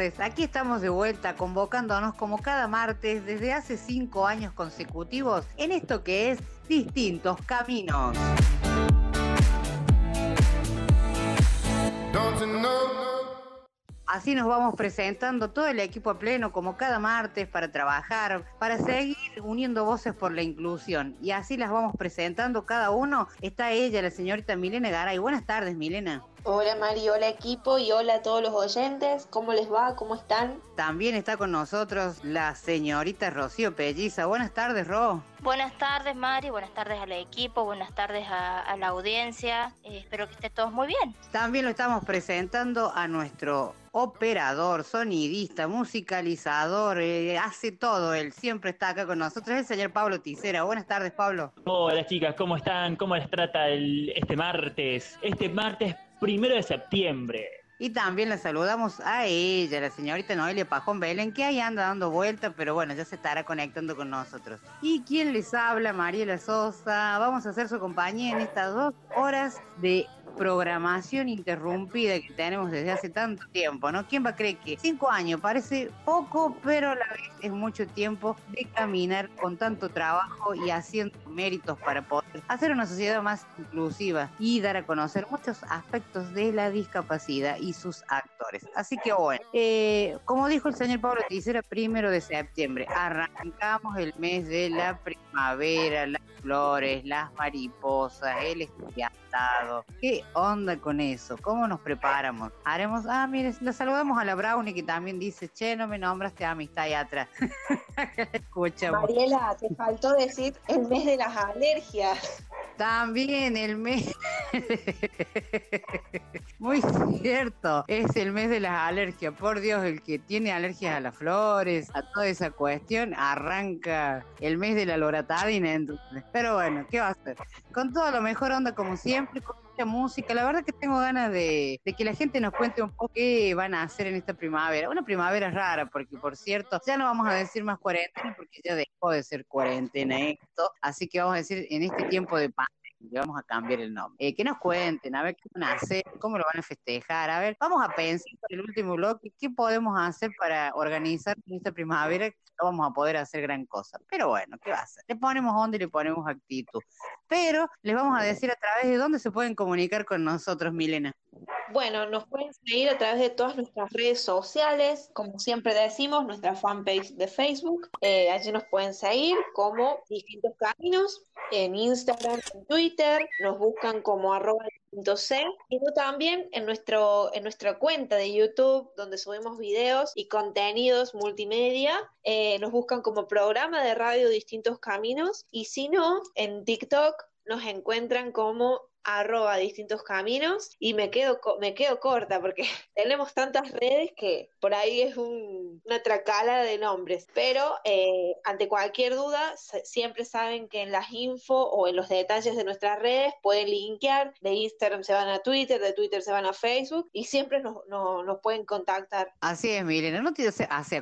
Aquí estamos de vuelta convocándonos como cada martes desde hace cinco años consecutivos en esto que es Distintos Caminos. Así nos vamos presentando todo el equipo a pleno como cada martes para trabajar, para seguir uniendo voces por la inclusión. Y así las vamos presentando cada uno. Está ella, la señorita Milena Garay. Buenas tardes, Milena. Hola Mari, hola equipo y hola a todos los oyentes. ¿Cómo les va? ¿Cómo están? También está con nosotros la señorita Rocío Pelliza. Buenas tardes, Ro. Buenas tardes, Mari. Buenas tardes al equipo. Buenas tardes a, a la audiencia. Eh, espero que esté todos muy bien. También lo estamos presentando a nuestro operador, sonidista, musicalizador, eh, hace todo él, siempre está acá con nosotros, el señor Pablo Ticera. Buenas tardes, Pablo. Hola chicas, ¿cómo están? ¿Cómo les trata el- este martes? Este martes primero de septiembre. Y también la saludamos a ella, la señorita Noelia Pajón Belén, que ahí anda dando vueltas, pero bueno, ya se estará conectando con nosotros. ¿Y quién les habla? Mariela Sosa. Vamos a hacer su compañía en estas dos horas de programación interrumpida que tenemos desde hace tanto tiempo, ¿no? ¿Quién va a creer que cinco años parece poco, pero a la vez es mucho tiempo de caminar con tanto trabajo y haciendo méritos para poder hacer una sociedad más inclusiva y dar a conocer muchos aspectos de la discapacidad y sus actores. Así que bueno, eh, como dijo el señor Pablo Ticera, primero de septiembre, arrancamos el mes de la primavera, las flores, las mariposas, el estudiantado. ¿Qué onda con eso? ¿Cómo nos preparamos? Haremos, ah, mire, le saludamos a la Brownie que también dice, che, no me nombraste amistad ahí atrás. Escuchamos. Mariela, te faltó decir el mes de las alergias. También el mes. Muy cierto. Es el mes de las alergias. Por Dios, el que tiene alergias a las flores, a toda esa cuestión, arranca el mes de la loratadina. Entonces. Pero bueno, ¿qué va a hacer? Con todo lo mejor onda como siempre, con mucha música. La verdad que tengo ganas de que la gente nos cuente un poco qué van a hacer en esta primavera. Una primavera rara, porque por cierto, ya no vamos a decir más cuarentena, porque ya dejó de ser cuarentena esto. Así que vamos a decir en este tiempo de vamos a cambiar el nombre. Eh, que nos cuenten, a ver qué van a hacer, cómo lo van a festejar, a ver, vamos a pensar en el último bloque, qué podemos hacer para organizar esta primavera, no vamos a poder hacer gran cosa. Pero bueno, ¿qué va a hacer? Le ponemos onda y le ponemos actitud. Pero les vamos a decir a través de dónde se pueden comunicar con nosotros, Milena. Bueno, nos pueden seguir a través de todas nuestras redes sociales, como siempre decimos, nuestra fanpage de Facebook. Eh, allí nos pueden seguir como distintos caminos en Instagram, en Twitter, nos buscan como arroba C, y también en, nuestro, en nuestra cuenta de YouTube, donde subimos videos y contenidos multimedia, eh, nos buscan como programa de radio Distintos Caminos, y si no, en TikTok nos encuentran como arroba distintos caminos y me quedo me quedo corta porque tenemos tantas redes que por ahí es un- una tracala de nombres. Pero eh, ante cualquier duda siempre saben que en las info o en los detalles de nuestras redes pueden linkear. De Instagram se van a Twitter de Twitter se van a Facebook y siempre nos, nos, pueden contactar. Así es, Milena, no te,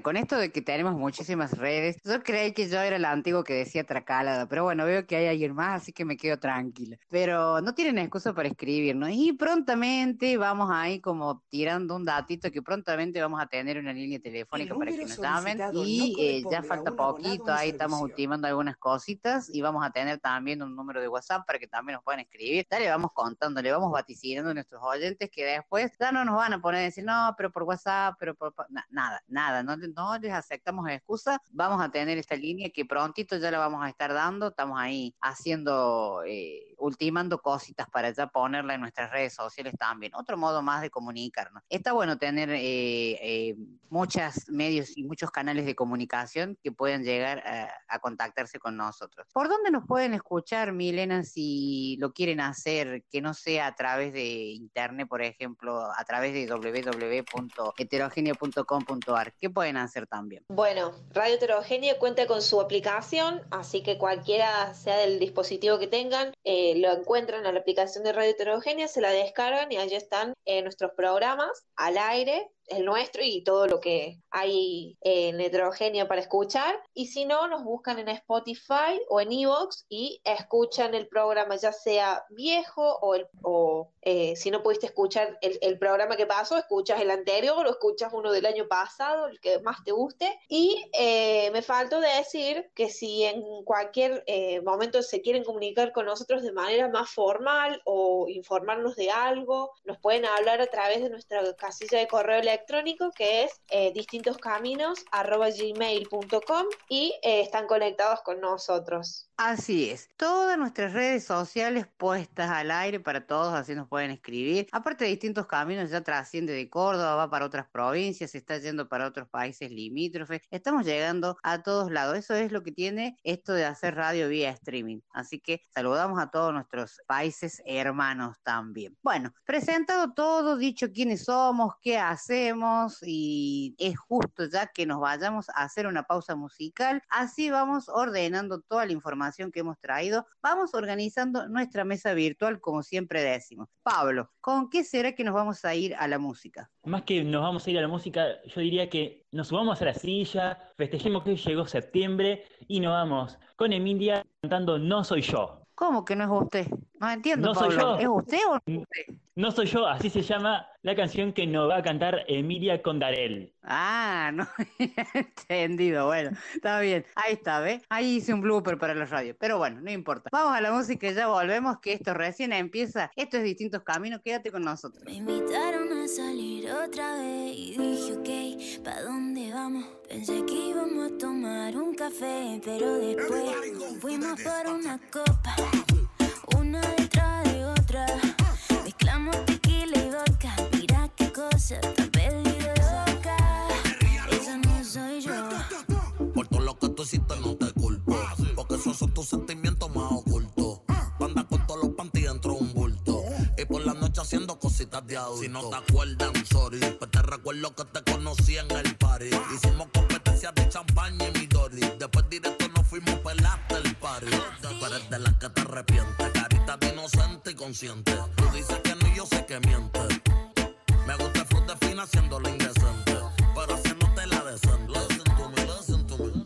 con esto de que tenemos muchísimas redes, yo creí que yo era el antiguo que decía tracalada, pero bueno, veo que hay alguien más, así que me quedo tranquila. Pero no tienen excusa para escribirnos y prontamente vamos ahí como tirando un datito que prontamente vamos a tener una línea telefónica El para que nos llamen y no eh, ya falta poquito, ahí estamos ultimando algunas cositas y vamos a tener también un número de WhatsApp para que también nos puedan escribir. Ya le vamos contando, le vamos vaticinando a nuestros oyentes que después ya no nos van a poner a decir, no, pero por WhatsApp, pero por... pa-". Na- nada, nada, no les aceptamos excusa. Vamos a tener esta línea que prontito ya la vamos a estar dando. Estamos ahí haciendo, eh, ultimando cositas para ya ponerla en nuestras redes sociales también. Otro modo más de comunicarnos. Está bueno tener eh, eh, muchos medios y muchos canales de comunicación que puedan llegar a, a contactarse con nosotros. ¿Por dónde nos pueden escuchar, Milena, si lo quieren hacer, que no sea a través de internet, por ejemplo, a través de www.heterogenia.com.ar? ¿Qué pueden hacer también? Bueno, Radio Heterogenia cuenta con su aplicación, así que cualquiera sea del dispositivo que tengan, eh, lo encuentran en la aplicación de Radio Heterogenia, se la descargan y allí están eh, nuestros programas al aire el nuestro y todo lo que hay en heterogéneo para escuchar. Y si no, nos buscan en Spotify o en Evox y escuchan el programa, ya sea viejo o, eh, si no pudiste escuchar el, el, programa que pasó, escuchas el anterior o escuchas uno del año pasado, el que más te guste. Y eh, me faltó decir que si en cualquier eh, momento se quieren comunicar con nosotros de manera más formal o informarnos de algo, nos pueden hablar a través de nuestra casilla de correo electrónico que es eh, distintoscaminos.gmail.com y eh, están conectados con nosotros. Así es, todas nuestras redes sociales puestas al aire para todos, así nos pueden escribir. Aparte de distintos caminos, ya trasciende de Córdoba, va para otras provincias, está yendo para otros países limítrofes. Estamos llegando a todos lados. Eso es lo que tiene esto de hacer radio vía streaming. Así que saludamos a todos nuestros países hermanos también. Bueno, presentado todo, dicho quiénes somos, qué y es justo ya que nos vayamos a hacer una pausa musical. Así vamos ordenando toda la información que hemos traído, vamos organizando nuestra mesa virtual como siempre decimos. Pablo, ¿con qué será que nos vamos a ir a la música? Más que nos vamos a ir a la música, yo diría que nos subamos a la silla, festejemos que llegó septiembre y nos vamos con Emilia cantando No Soy Yo. ¿Cómo que no es usted? No entiendo, No Pablo. soy yo. ¿Es usted o no usted? No soy yo, así se llama la canción que nos va a cantar Emilia Condarel. Ah, no, entendido, bueno, está bien, ahí está, ¿ves? Ahí hice un blooper para la radio, pero bueno, no importa. Vamos a la música y ya volvemos, que esto recién empieza, esto es Distintos Caminos, quédate con nosotros. Me invitaron a salir otra vez y dije, ok, ¿pa' dónde vamos? Pensé que íbamos a tomar un café, pero después fuimos por una copa, una detrás de otra. Mezclamos tequila y vodka, mira qué cosa tan loca. Esa no soy yo. Por todo lo que tú hiciste no te culpo. Porque esos son tus sentimientos más ocultos. Anda con todos los panties dentro de un bulto. Y por la noche haciendo cositas de adulto. Si no te acuerdas, I'm sorry. Pues te recuerdo que te conocí en el party. Hicimos competencias de champaña y Midori. Después directo nos fuimos pelaste el party. Tú eres de las que te arrepientes. Consciente. Tú dices que no y yo sé que mientes. Me gusta el fruta fina haciéndolo indecente. Pero haciéndote la decente.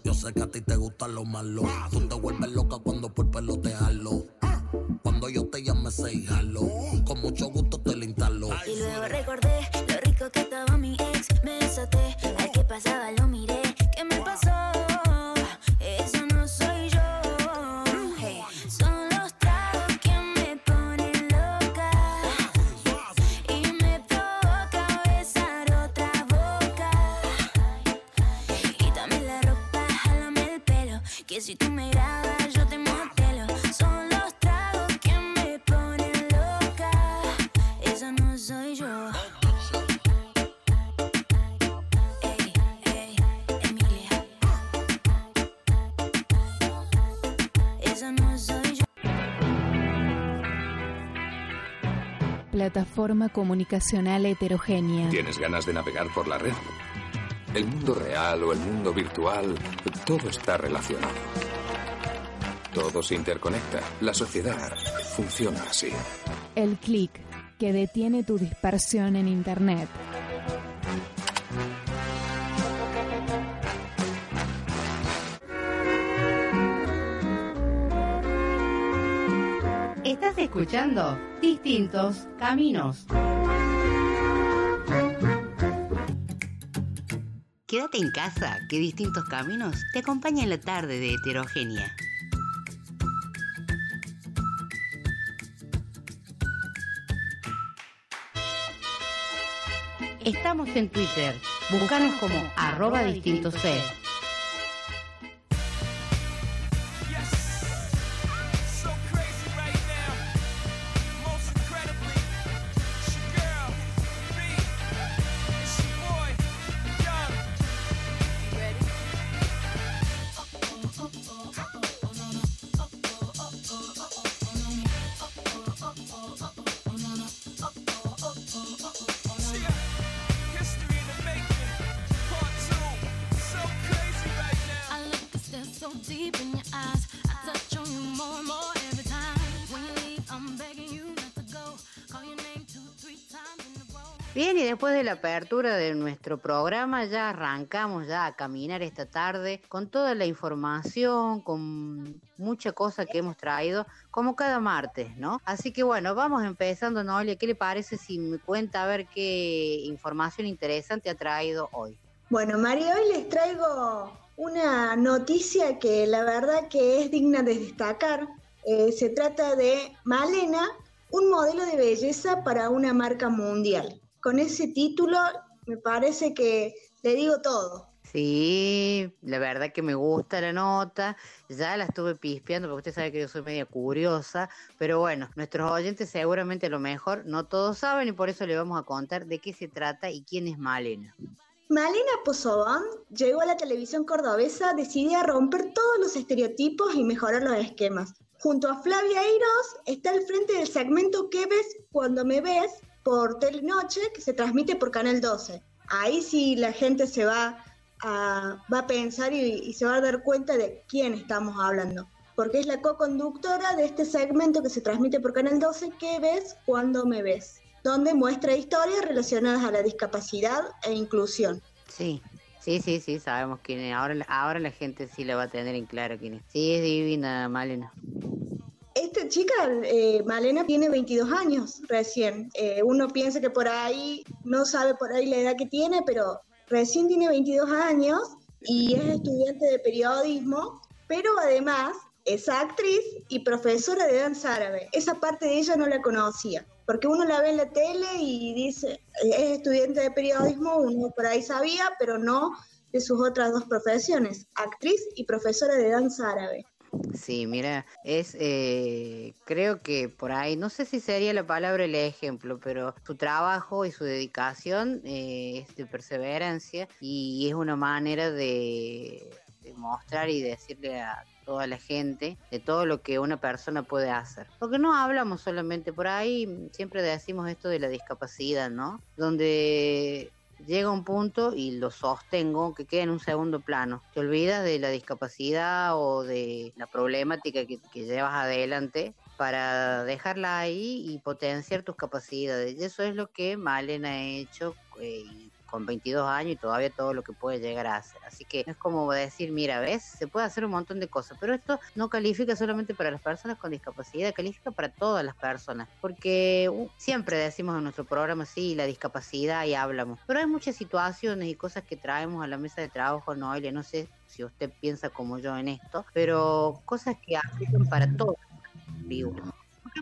Yo sé que a ti te gustan los malos. Tú te vuelves loca cuando por pelo te jalo. Cuando yo te llame, say hello. Con mucho gusto te lo instalo. Y luego recordé Plataforma comunicacional heterogénea. ¿Tienes ganas de navegar por la red? El mundo real o el mundo virtual, todo está relacionado. Todo se interconecta. La sociedad funciona así. El clic que detiene tu dispersión en Internet. Estás escuchando Distintos Caminos. Quédate en casa, que Distintos Caminos te acompaña en la tarde de Heterogenia. Estamos en Twitter, búscanos como arroba distintos C. Bien, y después de la apertura de nuestro programa ya arrancamos ya a caminar esta tarde con toda la información, con mucha cosa que hemos traído, como cada martes, ¿no? Así que bueno, vamos empezando, Noelia, ¿qué le parece si me cuenta a ver qué información interesante ha traído hoy? Bueno, María, hoy les traigo una noticia que la verdad que es digna de destacar. Eh, se trata de Malena, un modelo de belleza para una marca mundial. Con ese título me parece que le digo todo. Sí, la verdad que me gusta la nota, ya la estuve pispeando porque usted sabe que yo soy media curiosa, pero bueno, nuestros oyentes seguramente a lo mejor no todos saben y por eso le vamos a contar de qué se trata y quién es Malena. Malena Pozobón llegó a la televisión cordobesa decidida a romper todos los estereotipos y mejorar los esquemas. Junto a Flavia Eiros está al frente del segmento ¿Qué ves cuando me ves? Por Telenoche que se transmite por Canal 12. Ahí sí la gente se va a, va a pensar y, se va a dar cuenta de quién estamos hablando. Porque es la co-conductora de este segmento que se transmite por Canal 12, ¿Qué ves cuando me ves? Donde muestra historias relacionadas a la discapacidad e inclusión. Sí, sí, sí, sí, sabemos quién es. Ahora, ahora la gente sí la va a tener en claro quién es. Sí, es divina, Malena. Esta chica, eh, Malena, tiene 22 años recién. Eh, uno piensa que por ahí, no sabe por ahí la edad que tiene, pero recién tiene 22 años y es estudiante de periodismo, pero además es actriz y profesora de danza árabe. Esa parte de ella no la conocía, porque uno la ve en la tele y dice, es estudiante de periodismo, uno por ahí sabía, pero no de sus otras dos profesiones, actriz y profesora de danza árabe. Sí, mira, es, eh, creo que por ahí, no sé si sería la palabra el ejemplo, pero su trabajo y su dedicación eh, es de perseverancia y es una manera de, de mostrar y decirle a toda la gente de todo lo que una persona puede hacer. Porque no hablamos solamente por ahí, siempre decimos esto de la discapacidad, ¿no? Donde llega un punto y lo sostengo que queda en un segundo plano. Te olvidas de la discapacidad o de la problemática que, llevas adelante para dejarla ahí y potenciar tus capacidades. Y eso es lo que Malena ha hecho eh, con 22 años y todavía todo lo que puede llegar a hacer. Así que es como decir, mira, ves, se puede hacer un montón de cosas, pero esto no califica solamente para las personas con discapacidad, califica para todas las personas, porque uh, siempre decimos en nuestro programa, sí, la discapacidad y hablamos, pero hay muchas situaciones y cosas que traemos a la mesa de trabajo, Noelia, no sé si usted piensa como yo en esto, pero cosas que aplican para todos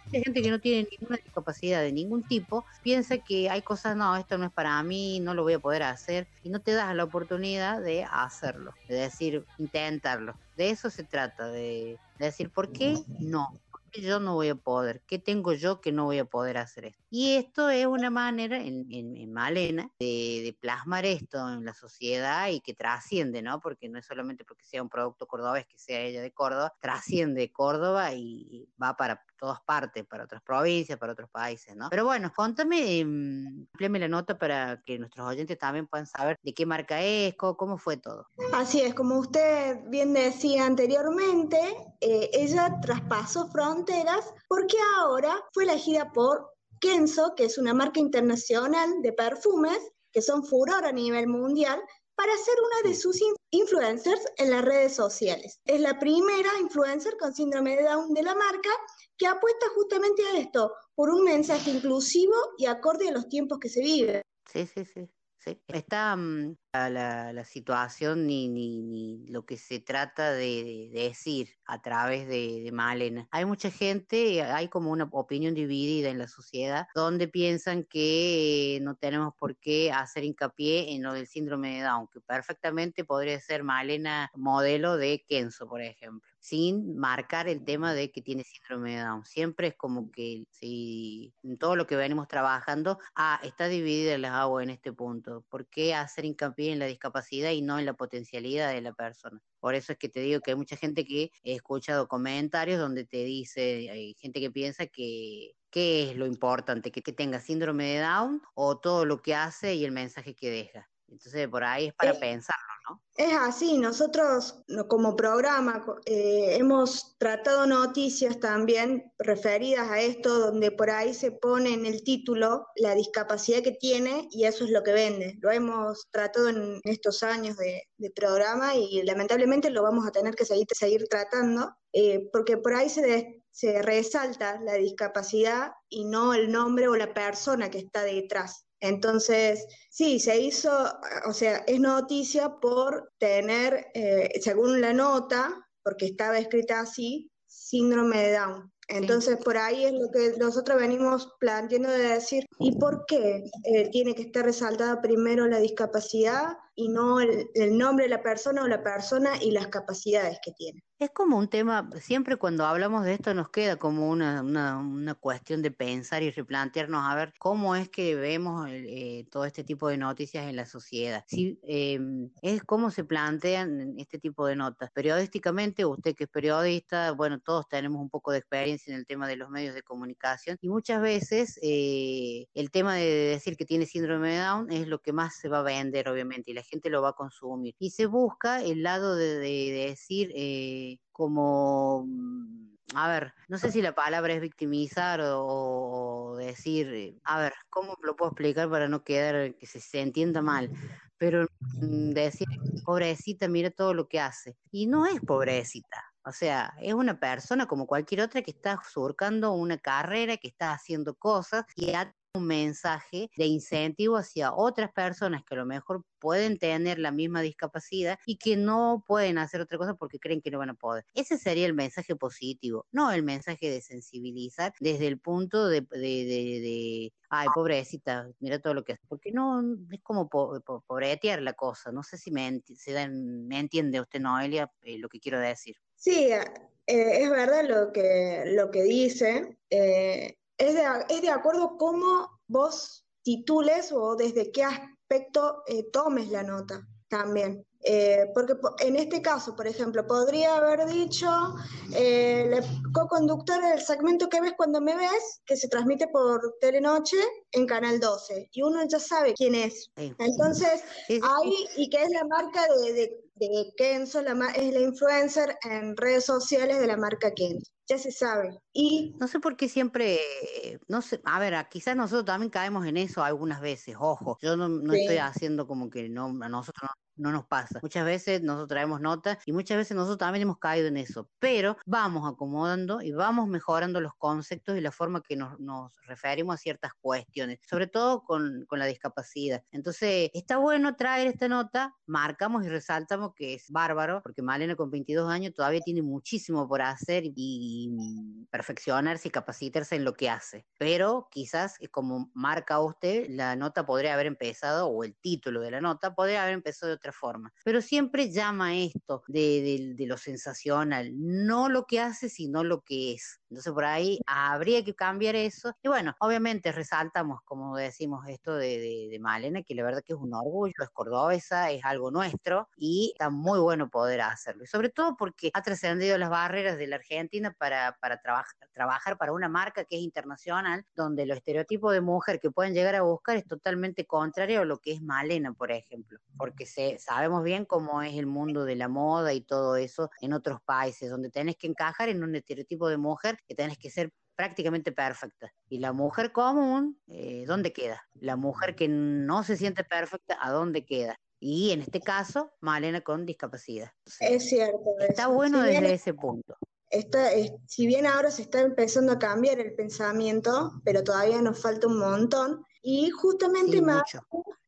mucha gente que no tiene ninguna discapacidad de ningún tipo piensa que hay cosas, no, esto no es para mí, no lo voy a poder hacer, y no te das la oportunidad de hacerlo, de decir, intentarlo. De eso se trata, de, de decir, ¿por qué no? ¿Por qué yo no voy a poder? ¿Qué tengo yo que no voy a poder hacer esto? Y esto es una manera, en, en, en Malena, de, plasmar esto en la sociedad y que trasciende, ¿no? Porque no es solamente porque sea un producto cordobés, que sea ella de Córdoba, trasciende Córdoba y va para todas partes, para otras provincias, para otros países, ¿no? Pero bueno, contame, mm, amplíame la nota para que nuestros oyentes también puedan saber de qué marca es, co- cómo fue todo. Así es, como usted bien decía anteriormente, eh, ella traspasó fronteras porque ahora fue elegida por Kenzo, que es una marca internacional de perfumes que son furor a nivel mundial, para ser una de sus in- influencers en las redes sociales. Es la primera influencer con síndrome de Down de la marca que apuesta justamente a esto, por un mensaje inclusivo y acorde a los tiempos que se viven. Sí, sí, sí. Sí. Está mm, la, situación ni, ni, ni lo que se trata de, de decir a través de, de Malena. Hay mucha gente, hay como una opinión dividida en la sociedad, donde piensan que no tenemos por qué hacer hincapié en lo del síndrome de Down, que perfectamente podría ser Malena modelo de Kenzo, por ejemplo, sin marcar el tema de que tiene síndrome de Down. Siempre es como que si en todo lo que venimos trabajando, ah, está dividida las aguas en este punto. ¿Por qué hacer hincapié en la discapacidad y no en la potencialidad de la persona? Por eso es que te digo que hay mucha gente que he escuchado comentarios donde te dice, hay gente que piensa que qué es lo importante, que, que tenga síndrome de Down o todo lo que hace y el mensaje que deja. Entonces por ahí es para pensarlo, Es así, nosotros no- como programa eh, hemos tratado noticias también referidas a esto, donde por ahí se pone en el título la discapacidad que tiene y eso es lo que vende. Lo hemos tratado en estos años de, programa y lamentablemente lo vamos a tener que seguir, tratando, eh, porque por ahí se, se resalta la discapacidad y no el nombre o la persona que está detrás. Entonces, sí, se hizo, o sea, es noticia por tener, eh, según la nota, porque estaba escrita así, síndrome de Down. Entonces, por ahí es lo que nosotros venimos planteando de decir, ¿y por qué eh, tiene que estar resaltada primero la discapacidad y no el, el nombre de la persona o la persona y las capacidades que tiene? Es como un tema, siempre cuando hablamos de esto nos queda como una, una, una cuestión de pensar y replantearnos a ver cómo es que vemos el, eh, todo este tipo de noticias en la sociedad. Si, eh, es cómo se plantean este tipo de notas. Periodísticamente, usted que es periodista, bueno, todos tenemos un poco de experiencia en el tema de los medios de comunicación y muchas veces eh, el tema de decir que tiene síndrome de Down es lo que más se va a vender, obviamente, y la gente lo va a consumir. Y se busca el lado de, de- de decir... eh, como, mm, a ver, no sé si la palabra es victimizar o, o decir, eh, a ver, ¿cómo lo puedo explicar para no quedar que se, se entienda mal? Pero mm, decir, pobrecita, mira todo lo que hace. Y no es pobrecita. O sea, es una persona como cualquier otra que está surcando una carrera, que está haciendo cosas y ha un mensaje de incentivo hacia otras personas que a lo mejor pueden tener la misma discapacidad y que no pueden hacer otra cosa porque creen que no van a poder. Ese sería el mensaje positivo, no el mensaje de sensibilizar desde el punto de, de, de, ay, pobrecita, mira todo lo que hace, porque no, es como po, po, pobretear la cosa, no sé si me, se dan, me entiende usted, Noelia, eh, lo que quiero decir. Sí, eh, es verdad lo que, lo que dice. Eh, es de, es de acuerdo cómo vos titules o desde qué aspecto eh, tomes la nota también. Eh, porque en este caso, por ejemplo, podría haber dicho eh, la co-conductora del segmento que ves cuando me ves, que se transmite por Telenoche en Canal 12, y uno ya sabe quién es. Entonces, ahí, y que es la marca de, de, de Kenzo, la, es la influencer en redes sociales de la marca Kenzo. Ya se sabe. Y No sé por qué siempre, eh, no sé, a ver, quizás nosotros también caemos en eso algunas veces, ojo, yo no, no Sí. estoy haciendo como que no, a nosotros no, no nos pasa. Muchas veces nosotros traemos notas y muchas veces nosotros también hemos caído en eso, pero vamos acomodando y vamos mejorando los conceptos y la forma que nos, nos referimos a ciertas cuestiones, sobre todo con, con la discapacidad. Entonces, está bueno traer esta nota, marcamos y resaltamos que es bárbaro, porque Malena con 22 años todavía tiene muchísimo por hacer y mm, perfeccionarse y capacitarse en lo que hace. Pero quizás, eh, como marca usted, la nota podría haber empezado, o el título de la nota podría haber empezado de otra forma. Pero siempre llama esto de, de- de lo sensacional, no lo que hace, sino lo que es. Entonces por ahí habría que cambiar eso. Y bueno, obviamente resaltamos, como decimos, esto de, de, de Malena, que la verdad que es un orgullo, es cordobesa, es algo nuestro y está muy bueno poder hacerlo. Y sobre todo porque ha trascendido las barreras de la Argentina para, para trabajar, trabajar para una marca que es internacional, donde los estereotipos de mujer que pueden llegar a buscar es totalmente contrario a lo que es Malena, por ejemplo, porque se, sabemos bien cómo es el mundo de la moda y todo eso en otros países, donde tenés que encajar en un estereotipo de mujer que tenés que ser prácticamente perfecta. Y la mujer común, eh, ¿dónde queda? La mujer que no se siente perfecta, ¿a dónde queda? Y en este caso, Malena con discapacidad. Es cierto. está eso. bueno Si bien desde ese punto. está, es- si bien ahora se está empezando a cambiar el pensamiento, pero todavía nos falta un montón. Y justamente Sí,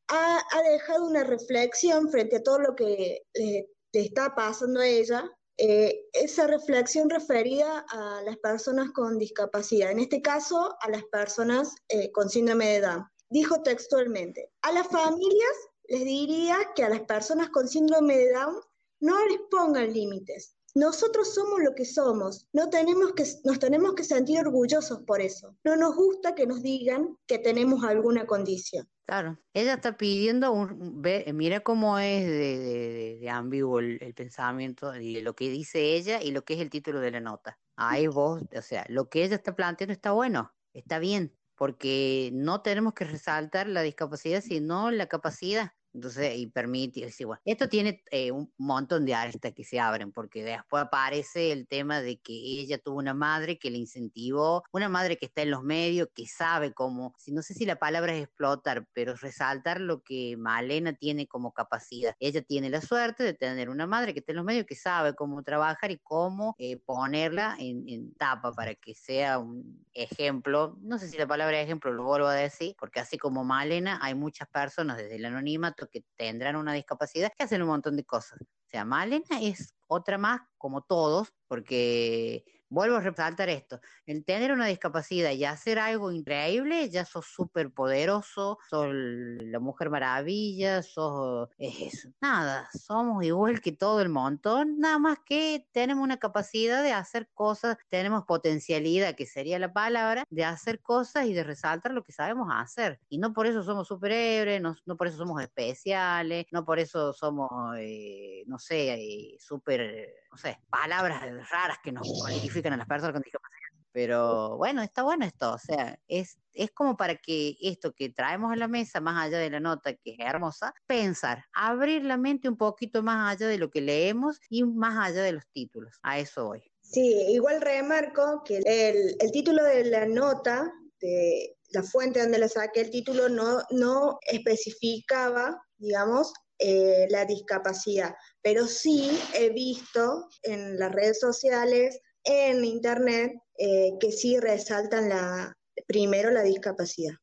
ha, ha dejado una reflexión frente a todo lo que le, le está pasando a ella. Eh, esa reflexión referida a las personas con discapacidad, en este caso a las personas eh, con síndrome de Down. Dijo textualmente, a las familias les diría que a las personas con síndrome de Down no les pongan límites. Nosotros somos lo que somos, no tenemos que, nos tenemos que sentir orgullosos por eso. No nos gusta que nos digan que tenemos alguna condición. Claro, ella está pidiendo un, ve- mira cómo es de, de- de- ambiguo el, el pensamiento y lo que dice ella y lo que es el título de la nota. Ahí vos, o sea, lo que ella está planteando está bueno, está bien, porque no tenemos que resaltar la discapacidad, sino la capacidad. Entonces, y permite, es igual. Esto tiene eh, un montón de aristas que se abren, porque después aparece el tema de que ella tuvo una madre que le incentivó, una madre que está en los medios, que sabe cómo, si no sé si la palabra es explotar, pero resaltar lo que Malena tiene como capacidad. Ella tiene la suerte de tener una madre que está en los medios, que sabe cómo trabajar y cómo eh, ponerla en, en tapa para que sea un ejemplo. No sé si la palabra ejemplo lo vuelvo a decir, porque así como Malena, hay muchas personas desde el anonimato que tendrán una discapacidad que hacen un montón de cosas. O sea, Malena es otra más, como todos, porque vuelvo a resaltar esto, el tener una discapacidad y hacer algo increíble, ya sos súper poderoso, sos la mujer maravilla, sos es, nada, somos igual que todo el montón, nada más que tenemos una capacidad de hacer cosas, tenemos potencialidad, que sería la palabra, de hacer cosas y de resaltar lo que sabemos hacer. Y no por eso somos superhéroes, no, no por eso somos especiales, no por eso somos, eh, no sé, eh, súper, no sé, palabras raras que nos cualifican a las personas. Pero bueno, está bueno esto, o sea, es, es como para que esto que traemos a la mesa, más allá de la nota que es hermosa, pensar, abrir la mente un poquito más allá de lo que leemos y más allá de los títulos. A eso voy. Sí, igual remarco que el, el título de la nota, de la fuente donde la saqué, el título no, no especificaba, digamos, eh, la discapacidad, pero sí he visto en las redes sociales, en internet, eh, que sí resaltan la, primero la discapacidad.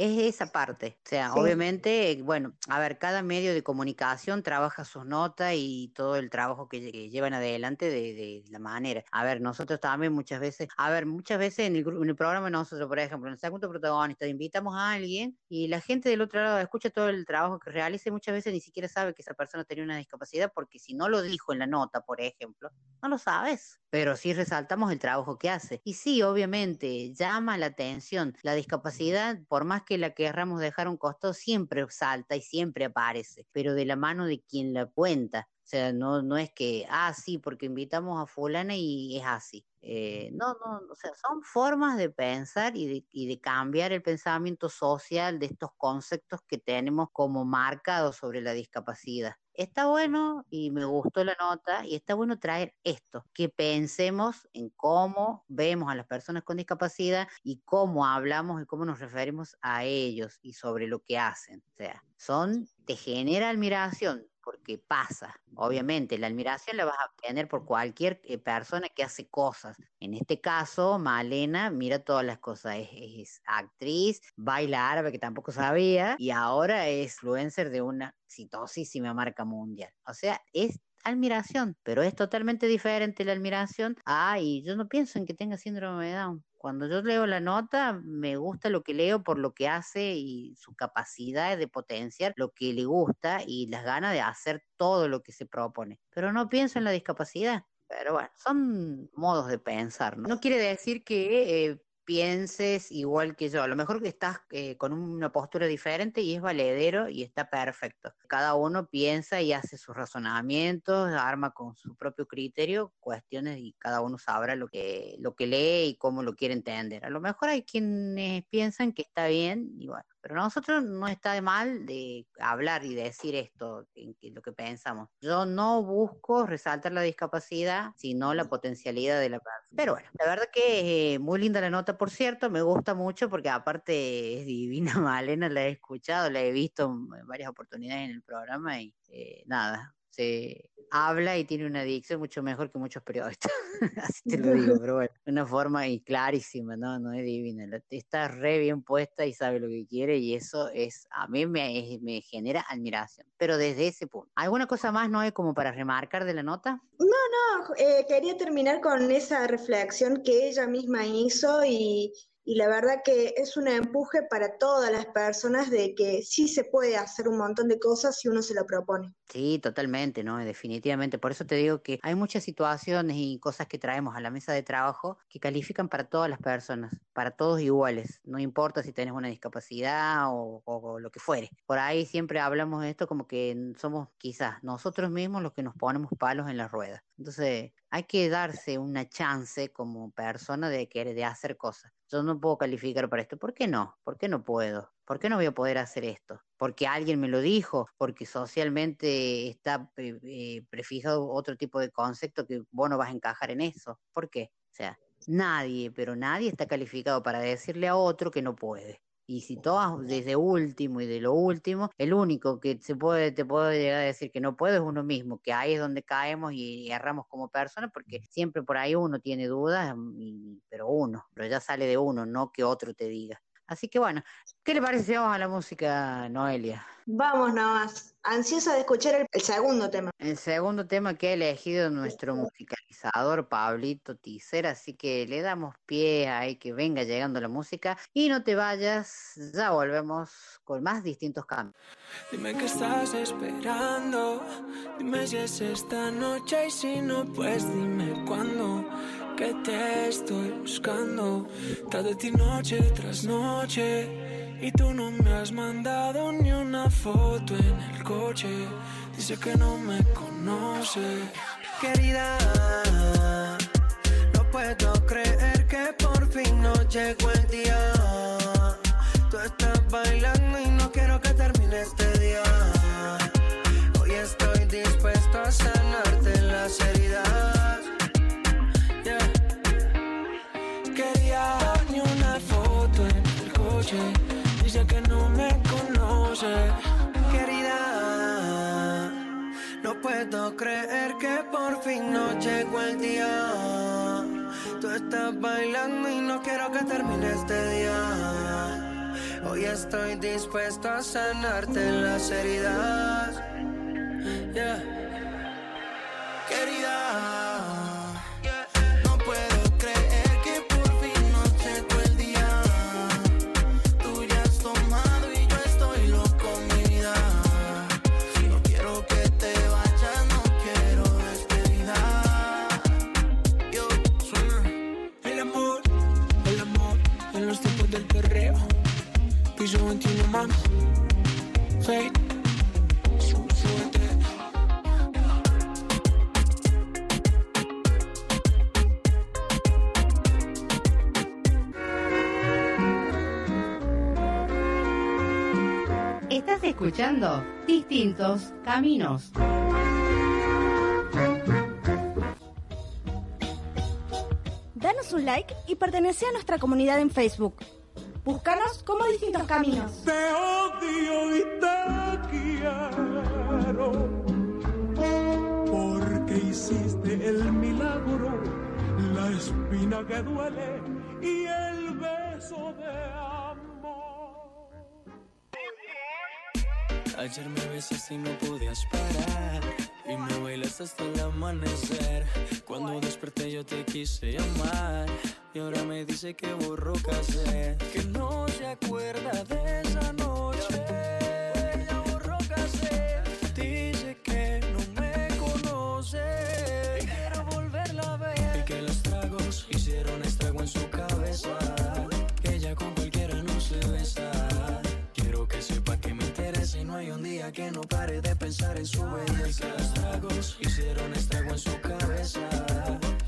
Es esa parte. O sea, Sí. obviamente, bueno, a ver, cada medio de comunicación trabaja sus notas y todo el trabajo que, que llevan adelante de, de la manera. A ver, nosotros también muchas veces, a ver, muchas veces en el, en el programa nosotros, por ejemplo, en el segundo protagonista, invitamos a alguien y la gente del otro lado escucha todo el trabajo que realiza y muchas veces ni siquiera sabe que esa persona tenía una discapacidad porque si no lo dijo en la nota, por ejemplo, no lo sabes, pero sí resaltamos el trabajo que hace. Y sí, obviamente, llama la atención. La discapacidad, por más que la querramos dejar a un costado, siempre salta y siempre aparece, pero de la mano de quien la cuenta. O sea, no, no es que, ah, sí, porque invitamos a fulana y es así. Eh, no, no, o sea, son formas de pensar y de, y de cambiar el pensamiento social de estos conceptos que tenemos como marcados sobre la discapacidad. Está bueno y me gustó la nota y está bueno traer esto, que pensemos en cómo vemos a las personas con discapacidad y cómo hablamos y cómo nos referimos a ellos y sobre lo que hacen. O sea, son, te genera admiración porque pasa. Obviamente, la admiración la vas a obtener por cualquier eh, persona que hace cosas. En este caso, Malena, mira todas las cosas. Es, es actriz, baila árabe que tampoco sabía y ahora es influencer de una exitosísima marca mundial. O sea, es admiración, pero es totalmente diferente la admiración a, y yo no pienso en que tenga síndrome de Down. Cuando yo leo la nota, me gusta lo que leo por lo que hace y su capacidad de potenciar lo que le gusta y las ganas de hacer todo lo que se propone. Pero no pienso en la discapacidad. Pero bueno, son modos de pensar, ¿no? No quiere decir que eh, pienses igual que yo. A lo mejor que estás eh, con una postura diferente y es valedero y está perfecto. Cada uno piensa y hace sus razonamientos, arma con su propio criterio cuestiones y cada uno sabrá lo que, lo que lee y cómo lo quiere entender. A lo mejor hay quienes piensan que está bien y bueno, pero nosotros no está de mal de hablar y decir esto, en que- lo que pensamos. Yo no busco resaltar la discapacidad, sino la potencialidad de la persona. Pero bueno, la verdad que es muy linda la nota, por cierto, me gusta mucho porque aparte es divina Malena, la he escuchado, la he visto en varias oportunidades en el programa y eh, nada, se habla y tiene una dicción mucho mejor que muchos periodistas, así te lo digo, pero bueno, una forma y clarísima, no, no es divina, está re bien puesta y sabe lo que quiere y eso es, a mí me, me genera admiración, pero desde ese punto. ¿Alguna cosa más, no hay como para remarcar de la nota? No, no, eh, quería terminar con esa reflexión que ella misma hizo y, y la verdad que es un empuje para todas las personas de que sí se puede hacer un montón de cosas si uno se lo propone. Sí, totalmente, ¿no? Definitivamente. Por eso te digo que hay muchas situaciones y cosas que traemos a la mesa de trabajo que califican para todas las personas, para todos iguales. No importa si tenés una discapacidad o, lo que fuere. Por ahí siempre hablamos de esto como que somos quizás nosotros mismos los que nos ponemos palos en la rueda. Entonces, hay que darse una chance como persona de querer, de hacer cosas. Yo no puedo calificar para esto. ¿Por qué no? ¿Por qué no puedo? ¿Por qué no voy a poder hacer esto? Porque alguien me lo dijo, porque socialmente está eh, prefijado otro tipo de concepto que vos no vas a encajar en eso. ¿Por qué? O sea, nadie, pero nadie está calificado para decirle a otro que no puede. Y si tomas desde último y de lo último, el único que se puede, te puede llegar a decir que no puede es uno mismo, que ahí es donde caemos y erramos como personas, porque siempre por ahí uno tiene dudas, y- pero uno, pero ya sale de uno, no que otro te diga. Así que bueno, ¿qué le parece si vamos a la música, Noelia? Vamos nomás. Ansiosa de escuchar el, el segundo tema. El segundo tema que ha elegido nuestro musicalizador Pablito Tizer, así que le damos pie ahí que venga llegando la música y no te vayas, ya volvemos con más distintos cambios. Dime qué estás esperando. Dime si es esta noche y si no, pues dime cuándo. Que te estoy buscando. Tarde ti noche tras noche. Y tú no me has mandado ni una foto en el coche. Dice que no me conoce. Querida, no puedo creer que por fin no llegó el día. Tú estás bailando y no quiero que termine este día. Hoy estoy dispuesto a sanarte Querida, no puedo creer que por fin no llegó el día. Tú estás bailando y no quiero que termine este día. Hoy estoy dispuesto a sanarte las heridas. Yeah. Querida, Piso 21 más. Fake. Sú- súbete. Estás escuchando Distintos Caminos. Danos un like y pertenece a nuestra comunidad en Facebook. Búscanos como Distintos Caminos. Te odio y te quiero porque hiciste el milagro, la espina que duele y el beso de Ayer me besaste y no podías parar. Y me bailaste hasta el amanecer. Cuando desperté yo te quise llamar. Y ahora me dice que borró casé, que no se acuerda de esa noche. Ya borró casé, dice que no me conoce, quiero volverla a ver. Y que los tragos hicieron estrago en su cabeza, me interesa y no hay un día que no pare de pensar en su belleza. Que los tragos hicieron estrago en su cabeza,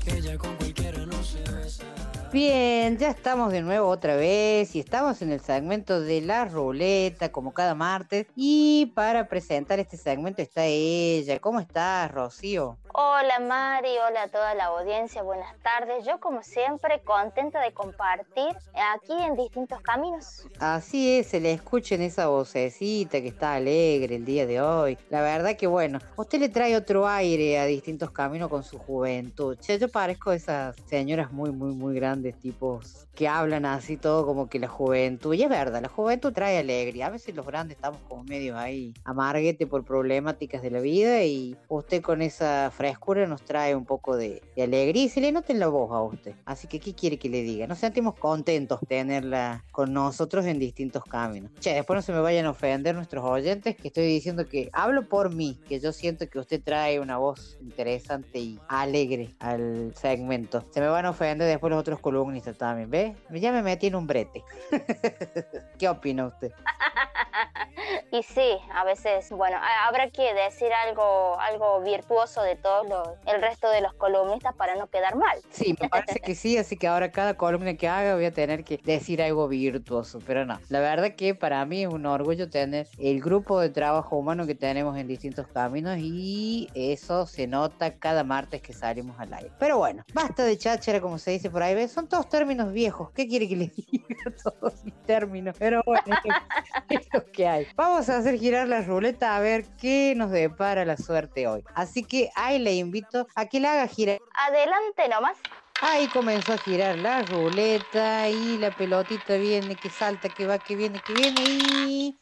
que ella con cualquiera no se besa. Bien, ya estamos de nuevo otra vez y estamos en el segmento de la ruleta como cada martes y para presentar este segmento está ella. ¿Cómo estás, Rocío? Hola Mari, hola a toda la audiencia, buenas tardes. Yo como siempre contenta de compartir aquí en distintos caminos. Así es, se le escucha en esa vocecita que está alegre el día de hoy. La verdad que bueno, usted le trae otro aire a distintos caminos con su juventud. Che, yo parezco esas señoras muy, muy, muy grandes tipos que hablan así todo como que la juventud. Y es verdad, la juventud trae alegría. A veces los grandes estamos como medio ahí amarguete por problemáticas de la vida y usted con esa frescura nos trae un poco de, de alegría y se le nota en la voz a usted. Así que, ¿qué quiere que le diga? Nos sentimos contentos tenerla con nosotros en distintos caminos. Che, después no se me vayan a ofender nuestros oyentes que estoy diciendo que hablo por mí, que yo siento que usted trae una voz interesante y alegre al segmento. Se me van a ofender después los otros columnistas también, ¿ves? Ya me metí en un brete. ¿Qué opina usted? Y sí, a veces, bueno, ha- habrá que decir algo, algo virtuoso de todos los, el resto de los columnistas para no quedar mal. Sí, me parece que sí, así que ahora cada columna que haga voy a tener que decir algo virtuoso, pero no. La verdad que para mí es un orgullo tener el grupo de trabajo humano que tenemos en distintos caminos y eso se nota cada martes que salimos al aire. Pero bueno, basta de cháchara como se dice por ahí, son todos términos viejos, ¿qué quiere que les diga todos mis términos? Pero bueno, es que hay. Vamos a hacer girar la ruleta a ver qué nos depara la suerte hoy. Así que ahí le invito a que la haga girar. Adelante nomás. Ahí comenzó a girar la ruleta y la pelotita viene, que salta, que va, que viene, que viene y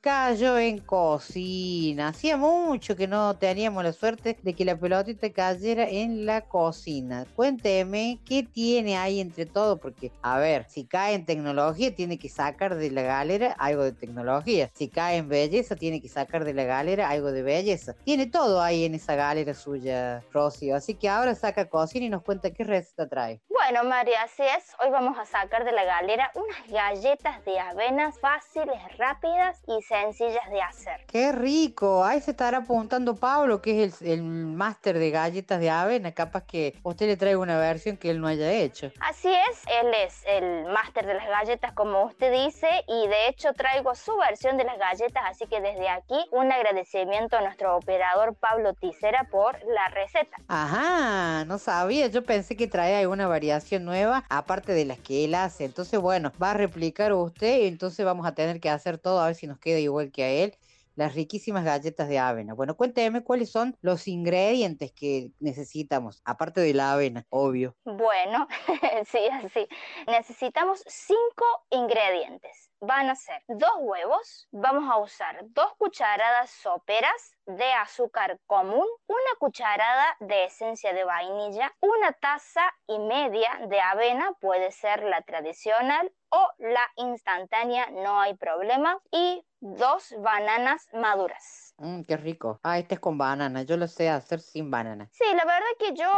cayó en cocina. Hacía mucho que no teníamos la suerte de que la pelotita cayera en la cocina. Cuénteme qué tiene ahí entre todo, porque a ver, si cae en tecnología tiene que sacar de la galera algo de tecnología. Si cae en belleza tiene que sacar de la galera algo de belleza. Tiene todo ahí en esa galera suya, Rocío. Así que ahora saca cocina y nos cuenta qué receta trae. Bueno, María, así es. Hoy vamos a sacar de la galera unas galletas de avenas fáciles, rápidas y sencillas de hacer. Qué rico. Ahí se estará apuntando Pablo, que es el, el máster de galletas de avena. Capaz que usted le traiga una versión que él no haya hecho. Así es, él es el máster de las galletas, como usted dice, y de hecho traigo su versión de las galletas, así que desde aquí un agradecimiento a nuestro operador Pablo Ticera por la receta. Ajá, no sabía. Yo pensé que traía alguna variación nueva, aparte de las que él hace. Entonces, bueno, va a replicar usted y entonces vamos a tener que hacer todo a ver si nos queda igual que a él. Las riquísimas galletas de avena. Bueno, cuénteme cuáles son los ingredientes que necesitamos, aparte de la avena, obvio. Bueno, sí, así. Necesitamos cinco ingredientes. Van a ser dos huevos, vamos a usar dos cucharadas soperas de azúcar común, una cucharada de esencia de vainilla, una taza y media de avena, puede ser la tradicional o la instantánea, no hay problema, y dos bananas maduras. Mm, qué rico. Ah, este es con banana. Yo lo sé hacer sin banana. Sí, la verdad que yo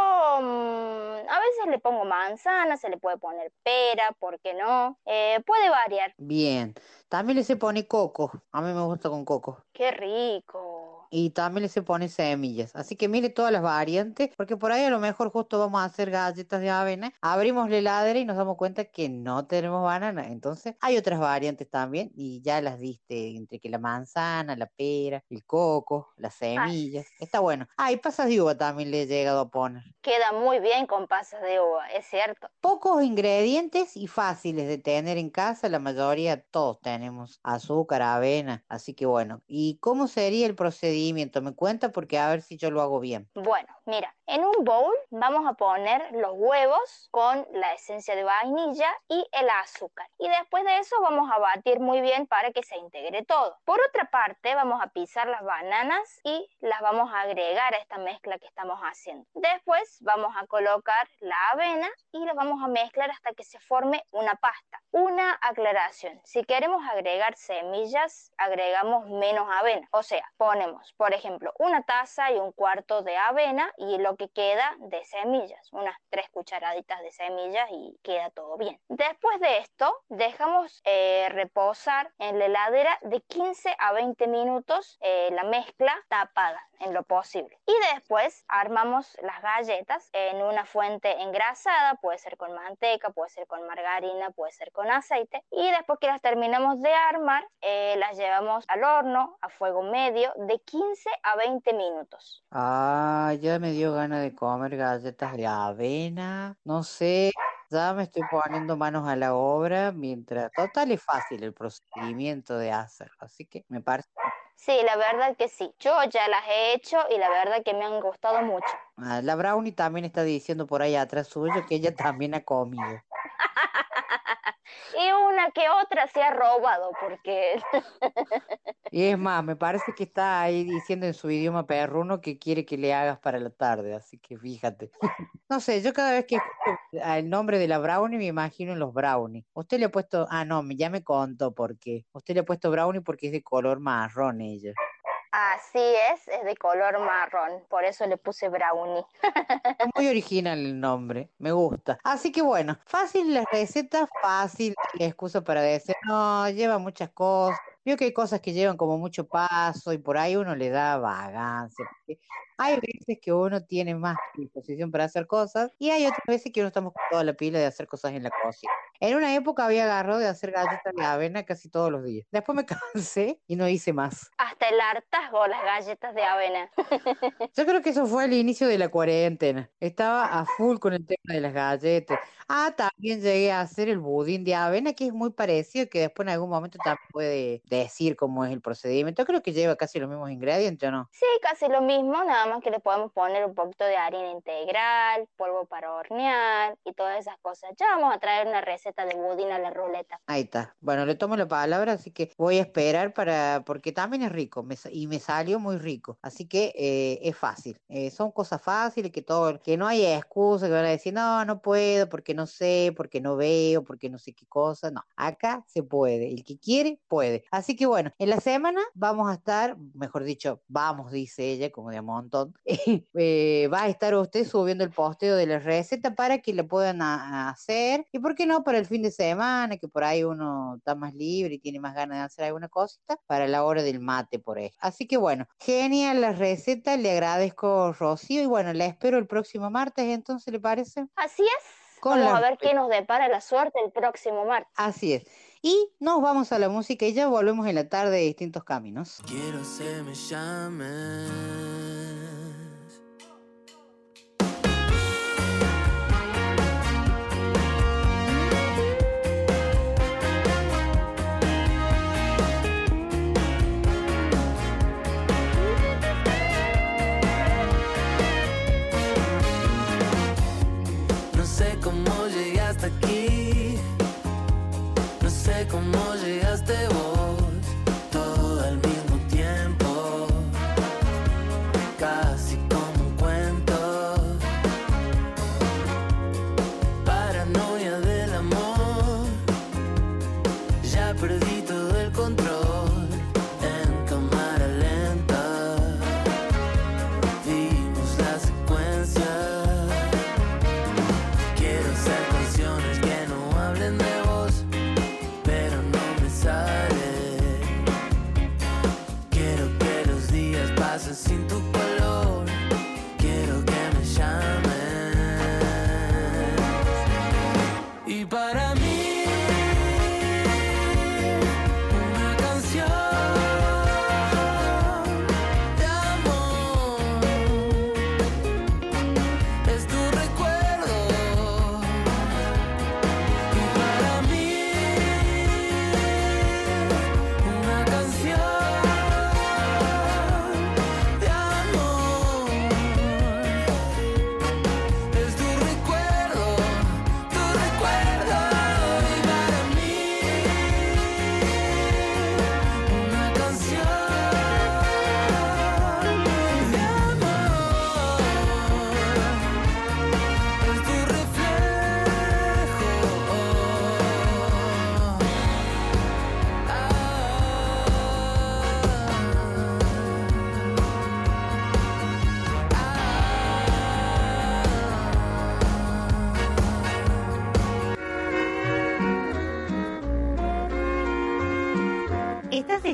mm, a veces le pongo manzana, se le puede poner pera, ¿por qué no? Eh, puede variar. Bien. También le se pone coco. A mí me gusta con coco. Qué rico. Y también le se pone semillas. Así que mire todas las variantes, porque por ahí a lo mejor justo vamos a hacer galletas de avena. Abrimos la heladera y nos damos cuenta que no tenemos banana. Entonces hay otras variantes también y ya las diste entre que la manzana, la pera, el coco, las semillas. Está bueno. Ah, y pasas de uva también le he llegado a poner. Queda muy bien con pasas de uva, es cierto. Pocos ingredientes y fáciles de tener en casa, la mayoría todos tenemos azúcar, avena, así que bueno. ¿Y cómo sería el procedimiento? Me cuenta porque a ver si yo lo hago bien. Bueno, mira, en un bowl vamos a poner los huevos con la esencia de vainilla y el azúcar. Y después de eso vamos a batir muy bien para que se integre todo. Por otra parte, vamos a pisar las bananas y las vamos a agregar a esta mezcla que estamos haciendo. Después vamos a colocar la avena y la vamos a mezclar hasta que se forme una pasta. Una aclaración, si queremos agregar semillas, agregamos menos avena. O sea, ponemos, por ejemplo, una taza y un cuarto de avena y lo que queda de semillas, unas tres cucharaditas de semillas y queda todo bien. Después de esto, dejamos eh, reposar en la heladera de 15 a 20 minutos eh, la mezcla tapada en lo posible. Y después armamos las galletas en una fuente engrasada, puede ser con manteca, puede ser con margarina, puede ser con aceite. Y después que las terminamos de armar, eh, las llevamos al horno a fuego medio de 15 a 20 minutos. Ah, ya me dio ganas de comer galletas de avena. No sé, ya me estoy poniendo manos a la obra mientras... Total es fácil el procedimiento de hacerlo, así que me parece... Sí, la verdad que sí. Yo ya las he hecho y la verdad que me han gustado mucho. Ah, la Brownie también está diciendo por ahí atrás suyo que ella también ha comido. Y una que otra se ha robado porque... Y es más, me parece que está ahí diciendo en su idioma perruno que quiere que le hagas para la tarde, así que fíjate. No sé, yo cada vez que escucho el nombre de la brownie me imagino en los brownies. Usted le ha puesto, ah, no, ya me contó por qué. Usted le ha puesto brownie porque es de color marrón ella. Así es, es de color marrón, por eso le puse brownie. Muy original el nombre, me gusta. Así que bueno, fácil la receta, fácil la excusa para decir, no, lleva muchas cosas. Veo que hay cosas que llevan como mucho paso y por ahí uno le da vagancia. Hay veces que uno tiene más disposición para hacer cosas y hay otras veces que uno estamos con toda la pila de hacer cosas en la cocina. En una época había agarrado de hacer galletas de avena casi todos los días. Después me cansé y no hice más. Hasta el hartazgo las galletas de avena. Yo creo que eso fue el inicio de la cuarentena. Estaba a full con el tema de las galletas. Ah, también llegué a hacer el budín de avena, que es muy parecido, que después en algún momento también puede decir cómo es el procedimiento. Creo que lleva casi los mismos ingredientes, ¿o no? Sí, casi lo mismo, nada más que le podemos poner un poquito de harina integral, polvo para hornear y todas esas cosas. Ya vamos a traer una receta de budín a la ruleta. Ahí está. Bueno, le tomo la palabra, así que voy a esperar para, porque también es rico me y me salió muy rico. Así que eh, es fácil. Eh, son cosas fáciles que todo, que no hay excusa, que van a decir, no, no puedo, porque no sé, porque no veo, porque no sé qué cosa. No, acá se puede. El que quiere, puede. Así que bueno, en la semana vamos a estar, mejor dicho, vamos, dice ella, como de montón, eh, va a estar usted subiendo el posteo de la receta para que la puedan hacer. Y por qué no, para el fin de semana, que por ahí uno está más libre y tiene más ganas de hacer alguna cosita, para la hora del mate, por ahí. Así que bueno, genial la receta, le agradezco, Rocío, y bueno, la espero el próximo martes, entonces, ¿le parece? Así es. Con Vamos la- a ver qué nos depara la suerte el próximo martes. Así es. Y nos vamos a la música y ya volvemos en la tarde de distintos caminos. Quiero que me llames.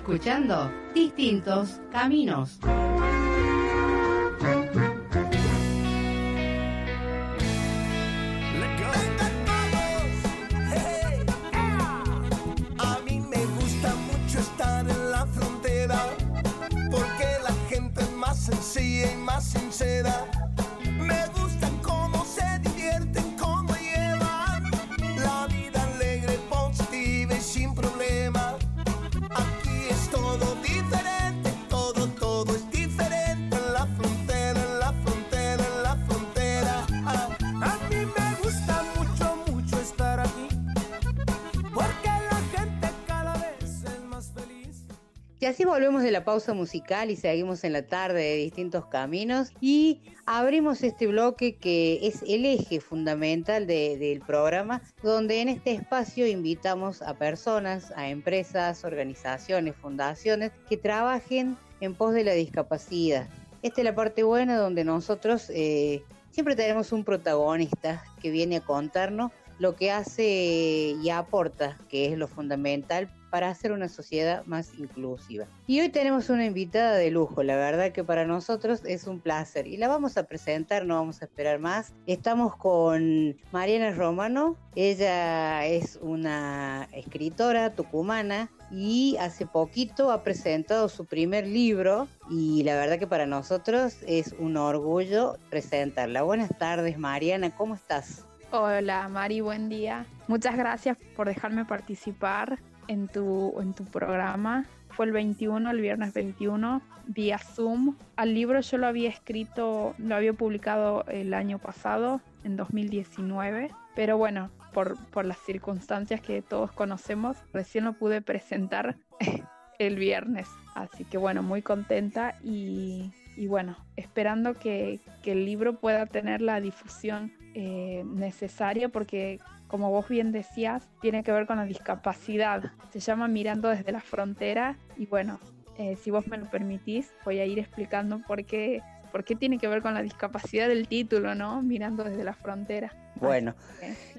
Escuchando Distintos Caminos. Volvemos de la pausa musical y seguimos en la tarde de distintos caminos y abrimos este bloque que es el eje fundamental de- del programa, donde en este espacio invitamos a personas, a empresas, organizaciones, fundaciones que trabajen en pos de la discapacidad. Esta es la parte buena donde nosotros eh, siempre tenemos un protagonista que viene a contarnos lo que hace y aporta, que es lo fundamental para hacer una sociedad más inclusiva. Y hoy tenemos una invitada de lujo, la verdad que para nosotros es un placer y la vamos a presentar, no vamos a esperar más. Estamos con Mariana Romano, ella es una escritora tucumana y hace poquito ha presentado su primer libro y la verdad que para nosotros es un orgullo presentarla. Buenas tardes Mariana, ¿cómo estás? Hola Mari, buen día. Muchas gracias por dejarme participar en tu, en tu programa. Fue el 21, el viernes 21, vía Zoom. Al libro yo lo había escrito, lo había publicado el año pasado, en 2019, pero bueno, por, por las circunstancias que todos conocemos, recién lo pude presentar el viernes. Así que bueno, muy contenta y, y bueno, esperando que, que, el libro pueda tener la difusión eh, necesaria porque como vos bien decías, tiene que ver con la discapacidad. Se llama Mirando desde la frontera y bueno, eh, si vos me lo permitís, voy a ir explicando por qué, por qué tiene que ver con la discapacidad del título, ¿no? Mirando desde la frontera. Bueno,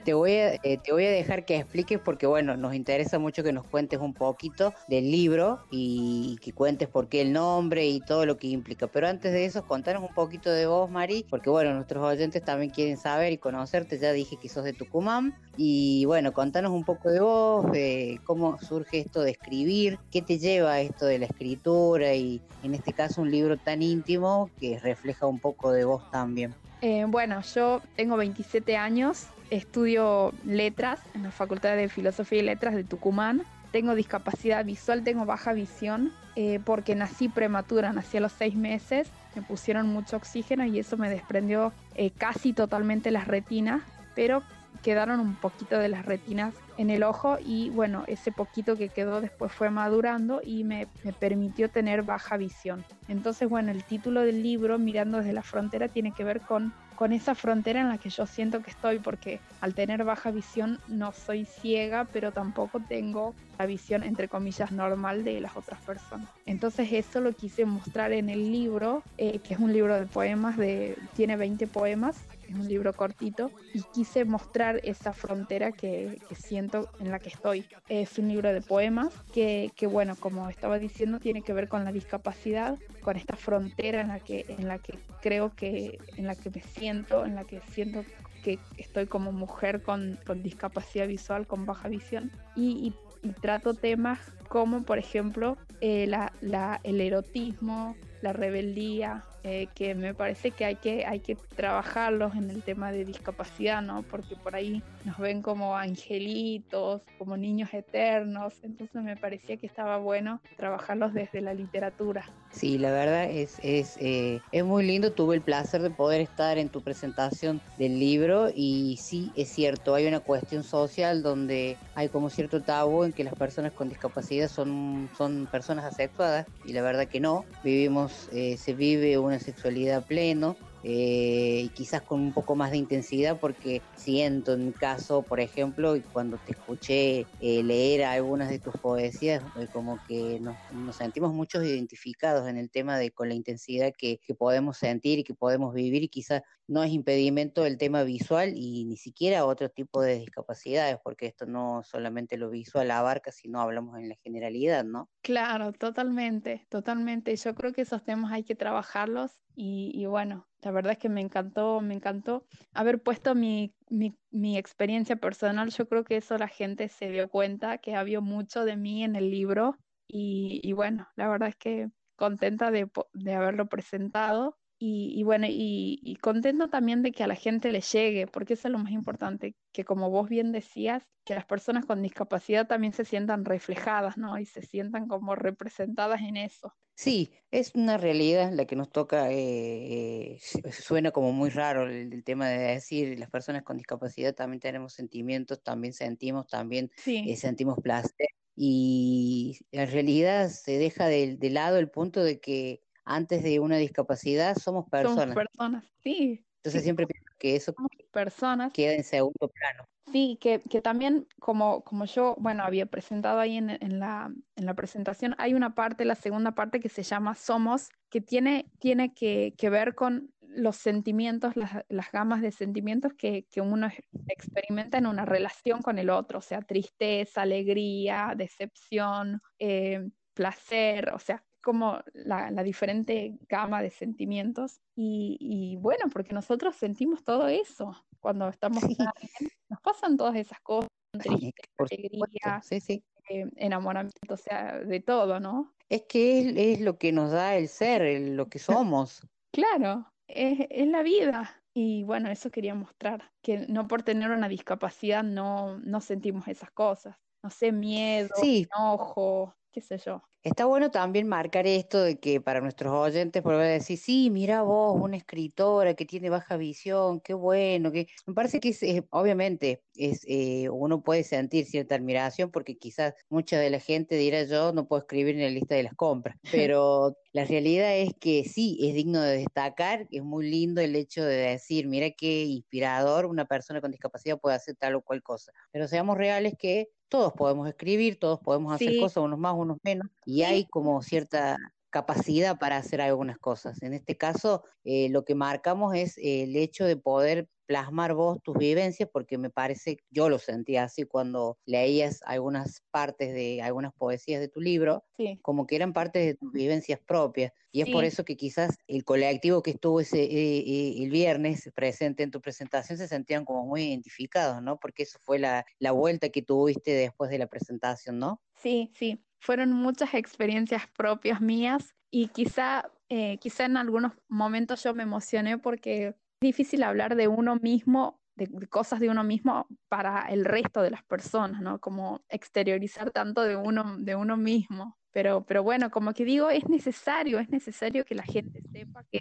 te voy, a, eh, te voy a dejar que expliques porque, bueno, nos interesa mucho que nos cuentes un poquito del libro y que cuentes por qué el nombre y todo lo que implica. Pero antes de eso, contanos un poquito de vos, Mari, porque, bueno, nuestros oyentes también quieren saber y conocerte. Ya dije que sos de Tucumán. Y, bueno, contanos un poco de vos, de cómo surge esto de escribir, qué te lleva a esto de la escritura y, en este caso, un libro tan íntimo que refleja un poco de vos también. Eh, bueno, yo tengo 27 años, estudio letras en la Facultad de Filosofía y Letras de Tucumán. Tengo discapacidad visual, tengo baja visión, eh, porque nací prematura, nací a los seis meses, me pusieron mucho oxígeno y eso me desprendió eh, casi totalmente las retinas, pero quedaron un poquito de las retinas en el ojo y bueno, ese poquito que quedó después fue madurando y me, me, permitió tener baja visión. Entonces, bueno, el título del libro, Mirando desde la frontera, tiene que ver con, con esa frontera en la que yo siento que estoy, porque al tener baja visión no soy ciega, pero tampoco tengo la visión, entre comillas, normal de las otras personas. Entonces eso lo quise mostrar en el libro, eh, que es un libro de poemas, de, tiene 20 poemas es un libro cortito, y quise mostrar esa frontera que, que siento en la que estoy. Es un libro de poemas que, que, bueno, como estaba diciendo, tiene que ver con la discapacidad, con esta frontera en la que, en la que creo que, en la que me siento, en la que siento que estoy como mujer con, con discapacidad visual, con baja visión, y, y, y trato temas como, por ejemplo, eh, la, la, el erotismo, la rebeldía, eh, que me parece que hay, que hay que trabajarlos en el tema de discapacidad, ¿no? Porque por ahí nos ven como angelitos, como niños eternos, entonces me parecía que estaba bueno trabajarlos desde la literatura. Sí, la verdad es, es, eh, es muy lindo, tuve el placer de poder estar en tu presentación del libro y sí, es cierto, hay una cuestión social donde hay como cierto tabú en que las personas con discapacidad son, son personas asexuadas y la verdad que no, vivimos, eh, se vive una sexualidad pleno, eh, y quizás con un poco más de intensidad porque siento en mi caso, por ejemplo, y cuando te escuché eh, leer algunas de tus poesías, eh, como que nos, sentimos muchos identificados en el tema de con la intensidad que, que, podemos sentir y que podemos vivir y quizás no es impedimento el tema visual y ni siquiera otro tipo de discapacidades, porque esto no solamente lo visual abarca, sino hablamos en la generalidad, ¿no? Claro, totalmente, totalmente. Yo creo que esos temas hay que trabajarlos y, bueno, la verdad es que me encantó, me encantó haber puesto mi, mi, mi, experiencia personal. Yo creo que eso la gente se dio cuenta, que había mucho de mí en el libro y, y bueno, la verdad es que contenta de, de haberlo presentado y, y, bueno, y, y, contento también de que a la gente le llegue, porque eso es lo más importante, que como vos bien decías, que las personas con discapacidad también se sientan reflejadas, ¿no? Y se sientan como representadas en eso. Sí, es una realidad la que nos toca, eh, eh, suena como muy raro el, el, tema de decir, las personas con discapacidad también tenemos sentimientos, también sentimos, también sí. eh, sentimos placer. Y en realidad se deja de, de lado el punto de que antes de una discapacidad somos personas. Somos personas, sí. Entonces sí. siempre pienso que eso personas en segundo plano. Sí, que, que también como, como yo, bueno, había presentado ahí en, en la, en la presentación, hay una parte, la segunda parte que se llama Somos, que tiene, tiene que, que ver con los sentimientos, las, las gamas de sentimientos que, que uno ex- experimenta en una relación con el otro, o sea, tristeza, alegría, decepción, eh, placer, o sea, como la, la diferente gama de sentimientos. Y, y bueno, porque nosotros sentimos todo eso cuando estamos alguien, nos pasan todas esas cosas, tristeza, alegría, Sí, sí. eh, enamoramiento, o sea, de todo, ¿no? Es que es, es lo que nos da el ser, el- lo que somos. Claro, es, es la vida. Y bueno, eso quería mostrar, que no por tener una discapacidad no, no sentimos esas cosas. No sé, miedo, Sí. enojo, qué sé yo. Está bueno también marcar esto de que para nuestros oyentes volver a decir, sí, mira vos, una escritora que tiene baja visión, qué bueno, que me parece que es, eh, obviamente es eh, uno puede sentir cierta admiración porque quizás mucha de la gente dirá yo no puedo escribir en la lista de las compras, pero la realidad es que sí, es digno de destacar, es muy lindo el hecho de decir, mira qué inspirador una persona con discapacidad puede hacer tal o cual cosa, pero seamos reales que todos podemos escribir, todos podemos hacer Sí. cosas, unos más, unos menos, y hay como cierta capacidad para hacer algunas cosas. En este caso, eh, lo que marcamos es eh, el hecho de poder plasmar vos tus vivencias, porque me parece, yo lo sentía así cuando leías algunas partes de algunas poesías de tu libro, Sí. como que eran partes de tus vivencias propias. Y es por eso que quizás el colectivo que estuvo ese, eh, eh, el viernes presente en tu presentación se sentían como muy identificados, ¿no? Porque eso fue la, la vuelta que tuviste después de la presentación, ¿no? Sí, sí, fueron muchas experiencias propias mías y quizá, eh, quizá en algunos momentos yo me emocioné porque difícil hablar de uno mismo, de, de cosas de uno mismo para el resto de las personas, ¿no? Como exteriorizar tanto de uno, de uno mismo. Pero, pero bueno, como que digo, es necesario, es necesario que la gente sepa que,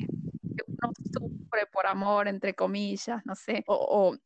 que uno sufre por amor, entre comillas, no sé, o,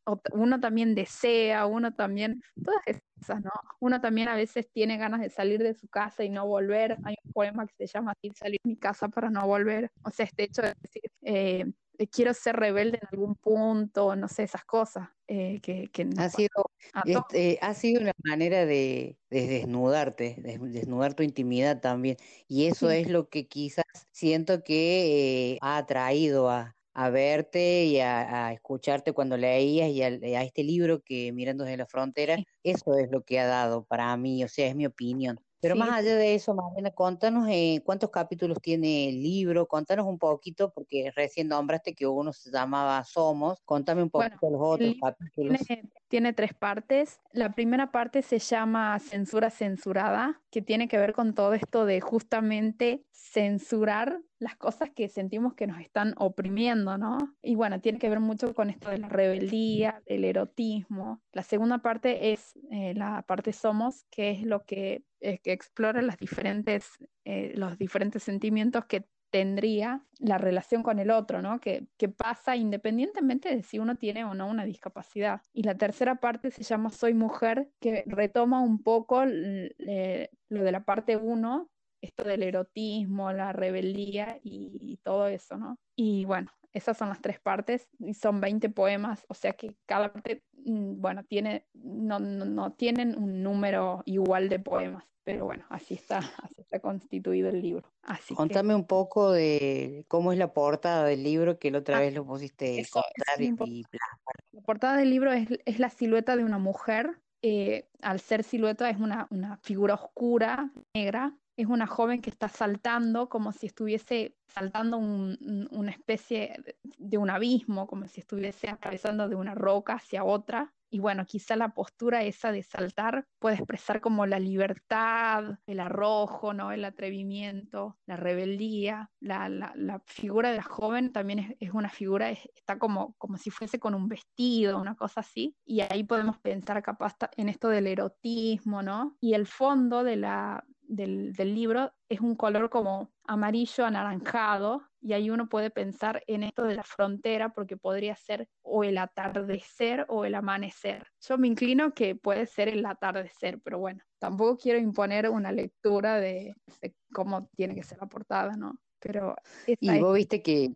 o- o uno también desea, uno también, todas esas ¿no? Uno también a veces tiene ganas de salir de su casa y no volver. Hay un poema que se llama así, salir de mi casa para no volver. O sea, este hecho de decir, eh, eh, quiero ser rebelde en algún punto, no sé, esas cosas eh, que, Ha sido, a este, ha sido una manera de, de desnudarte, de desnudar tu intimidad también. Y eso Sí. es lo que quizás siento que eh, ha atraído a, a verte y a, a escucharte cuando leías y al- a, este libro que Mirando desde la frontera, eso es lo que ha dado para mí, o sea, es mi opinión. Pero Sí, más allá de eso, Mariana, contanos eh, cuántos capítulos tiene el libro, contanos un poquito, porque recién nombraste que uno se llamaba Somos, contame un Bueno, poquito los el otros capítulos. tiene, tiene tres partes. La primera parte se llama Censura censurada, que tiene que ver con todo esto de justamente censurar las cosas que sentimos que nos están oprimiendo, ¿no? Y bueno, tiene que ver mucho con esto de la rebeldía, del erotismo. La segunda parte es eh, la parte Somos, que es lo que, eh, que explora las diferentes, eh, los diferentes sentimientos que tendría la relación con el otro, ¿no? Que, que pasa independientemente de si uno tiene o no una discapacidad. Y la tercera parte se llama Soy mujer, que retoma un poco eh, lo de la parte 1, esto del erotismo, la rebeldía y, y todo eso, ¿no? Y bueno, esas son las tres partes y son 20 poemas, o sea que cada parte, mm, bueno, tiene, no, no, no tienen un número igual de poemas, pero bueno, así está, así está constituido el libro. Así que... Contame un poco de cómo es la portada del libro que la otra Ah, vez lo pusiste eso, contar es y. La portada del libro es, es la silueta de una mujer. eh, al ser silueta es una, una figura oscura, negra. Es una joven que está saltando como si estuviese saltando un- un- una especie de- un abismo, como si estuviese atravesando de una roca hacia otra. Y bueno, quizá la postura esa de saltar puede expresar como la libertad, el arrojo, ¿no? El atrevimiento, la rebeldía. La, la- figura de la joven también es, una figura, es- está como, como si fuese con un vestido, una cosa así. Y ahí podemos pensar capaz en esto del erotismo, ¿no? Y el fondo de la, del, del libro es un color como amarillo anaranjado y ahí uno puede pensar en esto de la frontera porque podría ser o el atardecer o el amanecer. Yo me inclino que puede ser el atardecer, pero bueno, tampoco quiero imponer una lectura de, de cómo tiene que ser la portada, ¿no? Pero Y vos viste que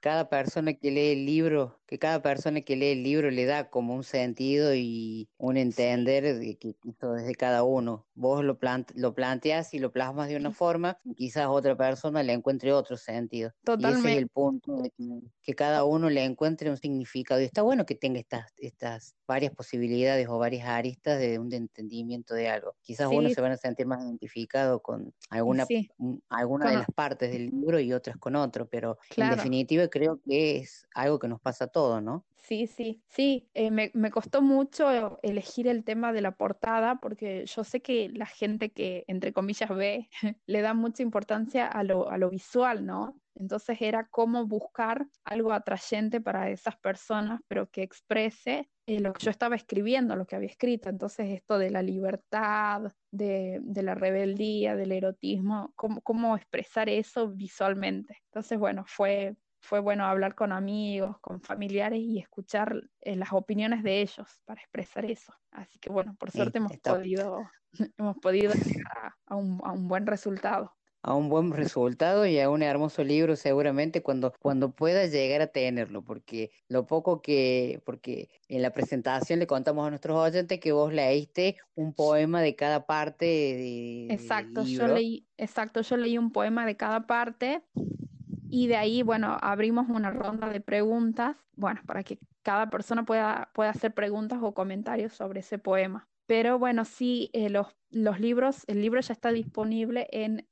cada persona que lee el libro que cada persona que lee el libro le da como un sentido y un entender de que esto es de cada uno. Vos lo, plant- lo planteas y lo plasmas de una forma, y quizás otra persona le encuentre otro sentido. Y ese es Totalmente. el punto de que, que cada uno le encuentre un significado. Y está bueno que tenga estas, estas varias posibilidades o varias aristas de un entendimiento de algo. Quizás unos Sí. se van a sentir más identificados con alguna, sí. un- alguna de Con- las partes del libro y otras con otro, pero en Claro. definitiva creo que es algo que nos pasa a todos, ¿no? Sí, sí, sí. eh, me, costó mucho elegir el tema de la portada porque yo sé que la gente que, entre comillas, ve, le da mucha importancia a lo, a lo visual, ¿no? Entonces era cómo buscar algo atrayente para esas personas, pero que exprese eh, lo que yo estaba escribiendo, lo que había escrito. Entonces esto de la libertad, de, de la rebeldía, del erotismo, cómo, cómo expresar eso visualmente. Entonces, bueno, fue, fue bueno hablar con amigos, con familiares y escuchar eh, las opiniones de ellos para expresar eso. Así que bueno, por Sí, suerte hemos podido, hemos podido llegar a, a un, a un buen resultado. a un buen resultado y a un hermoso libro seguramente cuando, cuando pueda llegar a tenerlo, porque lo poco que, porque en la presentación le contamos a nuestros oyentes que vos leíste un poema de cada parte de, del Exacto, yo libro. leí, exacto, yo leí un poema de cada parte y de ahí, bueno, abrimos una ronda de preguntas, bueno, para que cada persona pueda, pueda hacer preguntas o comentarios sobre ese poema. Pero bueno, sí, eh, los, los libros, el libro ya está disponible en,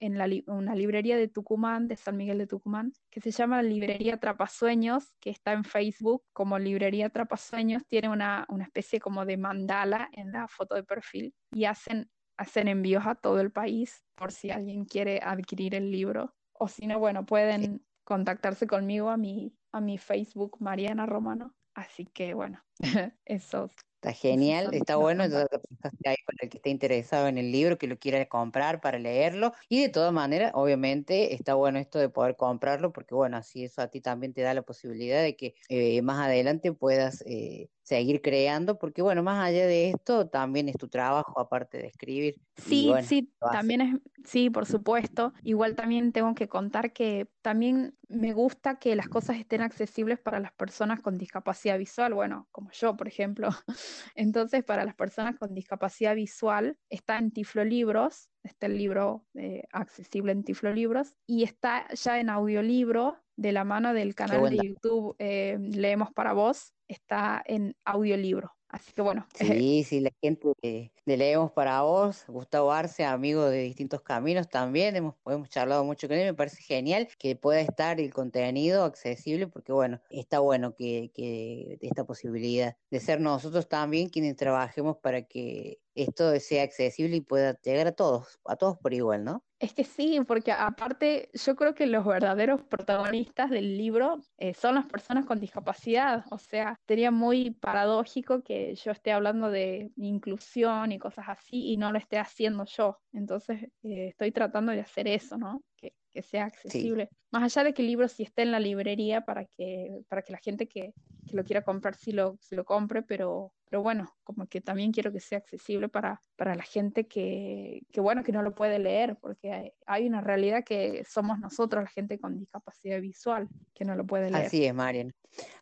en la, una librería de Tucumán, de San Miguel de Tucumán, que se llama Librería Trapasueños, que está en Facebook como Librería Trapasueños, tiene una, una especie como de mandala en la foto de perfil y hacen, hacen envíos a todo el país por si alguien quiere adquirir el libro. O si no, bueno, pueden contactarse conmigo a mi, a mi Facebook, Mariana Romano. Así que bueno, eso. Está genial, está bueno, contactos. pasaste ahí para el que esté interesado en el libro, que lo quiera comprar para leerlo. Y de todas maneras, obviamente, está bueno esto de poder comprarlo, porque bueno, así eso a ti también te da la posibilidad de que eh, más adelante puedas eh, seguir creando, porque bueno, más allá de esto, también es tu trabajo, aparte de escribir. Sí, bueno, sí, también es, sí, por supuesto. Igual también tengo que contar que también me gusta que las cosas estén accesibles para las personas con discapacidad visual, bueno, como yo, por ejemplo. Entonces, para las personas con discapacidad visual, está en Tiflo Libros, está el libro eh, accesible en Tiflo Libros, y está ya en audiolibro de la mano del canal de. YouTube eh, Leemos para Vos, está en audiolibro. Así que bueno, Sí, sí, la gente de, de Leemos para vos, Gustavo Arce, amigo de distintos caminos también, hemos, hemos charlado mucho con él, me parece genial que pueda estar el contenido accesible, porque bueno, está bueno que, que esta posibilidad de ser nosotros también quienes trabajemos para que esto sea accesible y pueda llegar a todos, a todos por igual, ¿no? Es que sí, porque aparte yo creo que los verdaderos protagonistas del libro eh, son las personas con discapacidad. O sea, sería muy paradójico que yo esté hablando de inclusión y cosas así y no lo esté haciendo yo. Entonces, eh, estoy tratando de hacer eso, ¿no? Que, que sea accesible. Más allá de que el libro sí esté en la librería para que, para que la gente que, que lo quiera comprar sí lo, sí lo compre, pero, pero bueno, como que también quiero que sea accesible para, para la gente que, que, bueno, que no lo puede leer, porque hay, una realidad que somos nosotros, la gente con discapacidad visual, que no lo puede leer. Así es, Marian.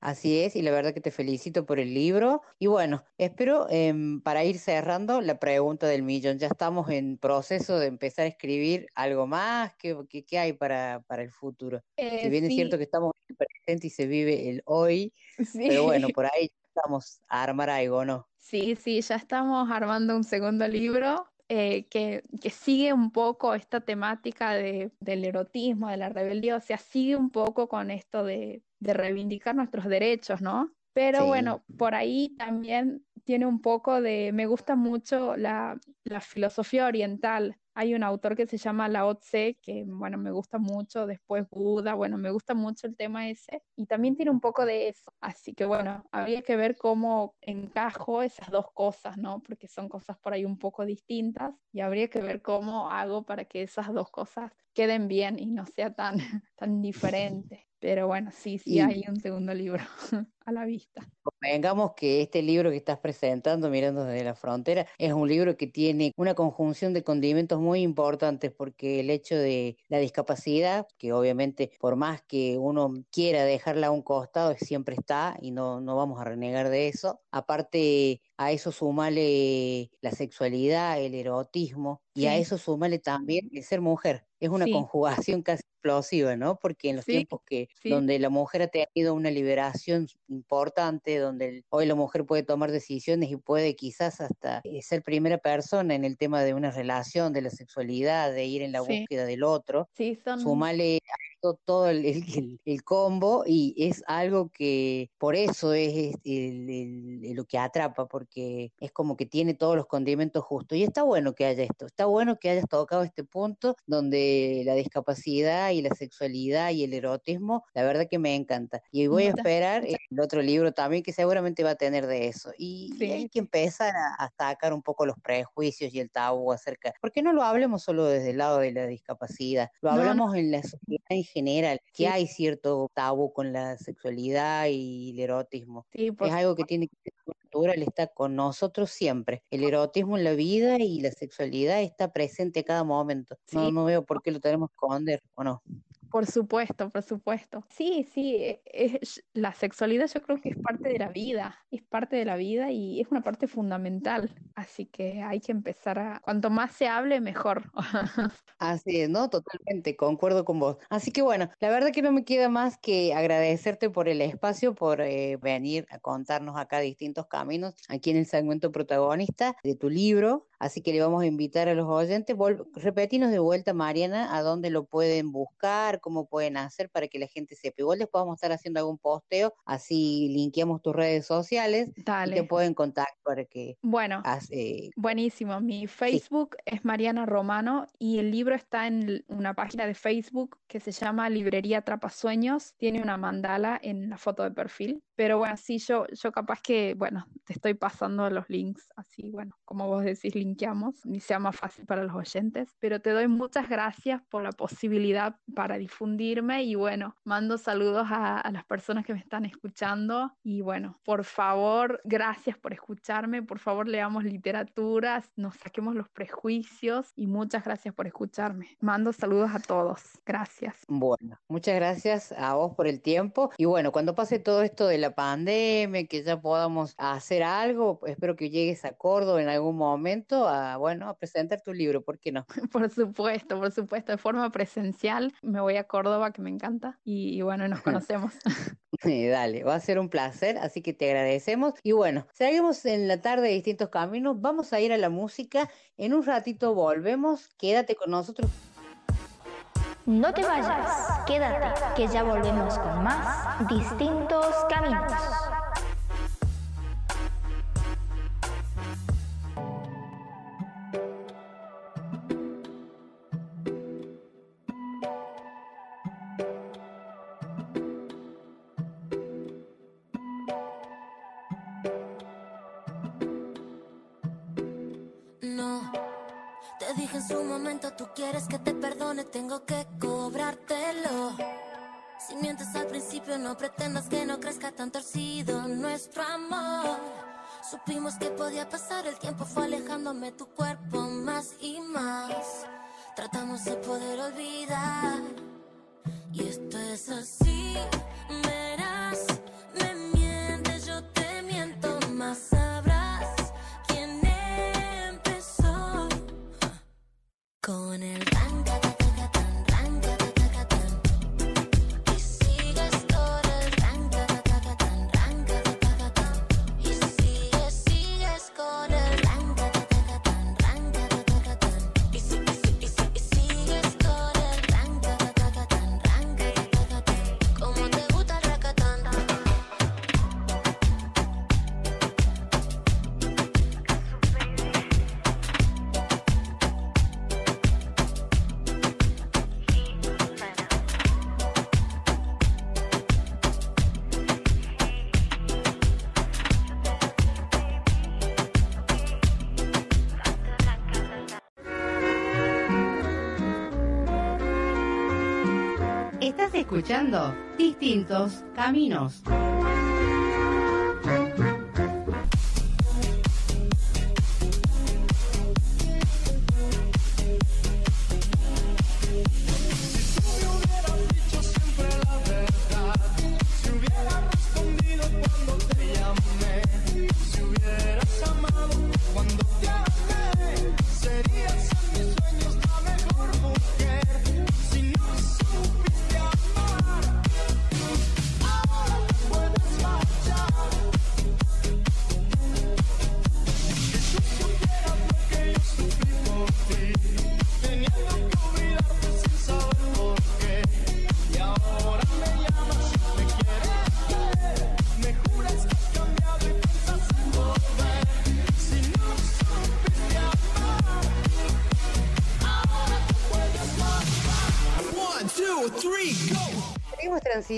Así es, y la verdad que te felicito por el libro. Y bueno, espero em, para ir cerrando la pregunta del millón. Ya estamos en proceso de empezar a escribir algo más. ¿Qué, qué, qué hay para, para el futuro? Eh, si bien es sí. cierto que estamos en el presente y se vive el hoy, Sí. pero bueno, por ahí estamos a armar algo, ¿no? Sí, sí, ya estamos armando un segundo libro eh, que, que sigue un poco esta temática de, del erotismo, de la rebeldía, o sea, sigue un poco con esto de, de reivindicar nuestros derechos, ¿no? Pero Sí. bueno, por ahí también tiene un poco de, me gusta mucho la, la filosofía oriental. Hay un autor que se llama Lao Tse, que bueno, me gusta mucho, después Buda, bueno, me gusta mucho el tema ese, y también tiene un poco de eso. Así que bueno, habría que ver cómo encajo esas dos cosas, ¿no? Porque son cosas por ahí un poco distintas, y habría que ver cómo hago para que esas dos cosas queden bien y no sea tan, tan diferente. Pero bueno, sí, sí Y- hay un segundo libro a la vista. Convengamos que este libro que estás presentando, Mirando desde la Frontera, es un libro que tiene una conjunción de condimentos muy importantes porque el hecho de la discapacidad, que obviamente por más que uno quiera dejarla a un costado, siempre está y no, no vamos a renegar de eso. Aparte, a eso sumale la sexualidad, el erotismo y a eso sumale también el ser mujer. Es una Sí. conjugación casi explosiva, ¿no? Porque en los Sí, tiempos que sí. donde la mujer ha tenido una liberación importante, donde el- hoy la mujer puede tomar decisiones y puede quizás hasta eh, ser primera persona en el tema de una relación, de la sexualidad, de ir en la Sí. búsqueda del otro, son... sumale todo el, el- el- combo y es algo que por eso es, el- lo que atrapa, porque es como que tiene todos los condimentos justos. Y está bueno que haya esto, está bueno que hayas tocado este punto donde la discapacidad y la sexualidad y el erotismo, la verdad que me encanta. Y voy a esperar el otro libro también que seguramente va a tener de eso. Y, y Sí, hay que empezar a, a sacar un poco los prejuicios y el tabú acerca, porque no lo hablemos solo desde el lado de la discapacidad, lo No, no. hablamos en la sociedad en general, que Sí. hay cierto tabú con la sexualidad y el erotismo. Sí, Es algo que tiene que ser natural, está con nosotros siempre. El erotismo en la vida y la sexualidad está presente a cada momento. No, Sí. no veo por qué lo tenemos que esconder, ¿o no? Por supuesto, por supuesto. Sí, sí, e- es, la sexualidad yo creo que es parte de la vida, es parte de la vida y es una parte fundamental. Así que hay que empezar a, cuanto más se hable, mejor. Así es, ¿no? Totalmente, concuerdo con vos. Así que bueno, la verdad que no me queda más que agradecerte por el espacio, por eh, venir a contarnos acá distintos caminos, aquí en el segmento protagonista de tu libro. Así que le vamos a invitar a los oyentes, vol- repetinos de vuelta, Mariana, a dónde lo pueden buscar, cómo pueden hacer para que la gente sepa. Igual después vamos a estar haciendo algún posteo, así linkeamos tus redes sociales y te Dale. pueden contactar para que Bueno, eh, buenísimo. Mi Facebook es Mariana Romano y el libro está en una página de Facebook que se llama Librería Atrapasueños. Tiene una mandala en la foto de perfil. Pero bueno, sí, yo, yo capaz que, bueno, te estoy pasando los links, así, bueno, como vos decís, linkeamos y sea más fácil para los oyentes. Pero te doy muchas gracias por la posibilidad para difundirme y bueno, mando saludos a, a las personas que me están escuchando y bueno, por favor, gracias por escucharme, por favor, leamos literaturas, nos saquemos los prejuicios y muchas gracias por escucharme. Mando saludos a todos. Gracias. Bueno, muchas gracias a vos por el tiempo. Y bueno, cuando pase todo esto de la pandemia, que ya podamos hacer algo, espero que llegues a Córdoba en algún momento a, bueno, a presentar tu libro, ¿por qué no? Por supuesto, por supuesto, de forma presencial. Me voy a Córdoba, que me encanta, y, y bueno, nos conocemos. Eh, Dale, va a ser un placer, así que te agradecemos. Y bueno, seguimos en la tarde de distintos caminos, vamos a ir a la música, en un ratito volvemos, quédate con nosotros. No te vayas, quédate, que ya volvemos con más distintos caminos. Escuchando Distintos Caminos.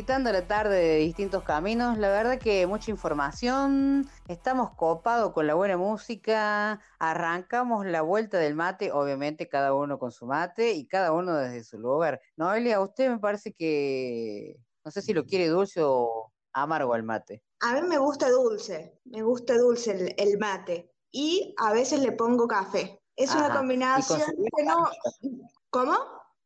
Transitando la tarde de distintos caminos. La verdad que mucha información. Estamos copados con la buena música. Arrancamos la vuelta del mate, obviamente cada uno con su mate y cada uno desde su lugar. Noelia, a usted me parece que no sé si lo quiere dulce o amargo el mate. A mí me gusta dulce, me gusta dulce el, el mate. Y a veces le pongo café. Es Ajá, una combinación su- que no... ¿Cómo?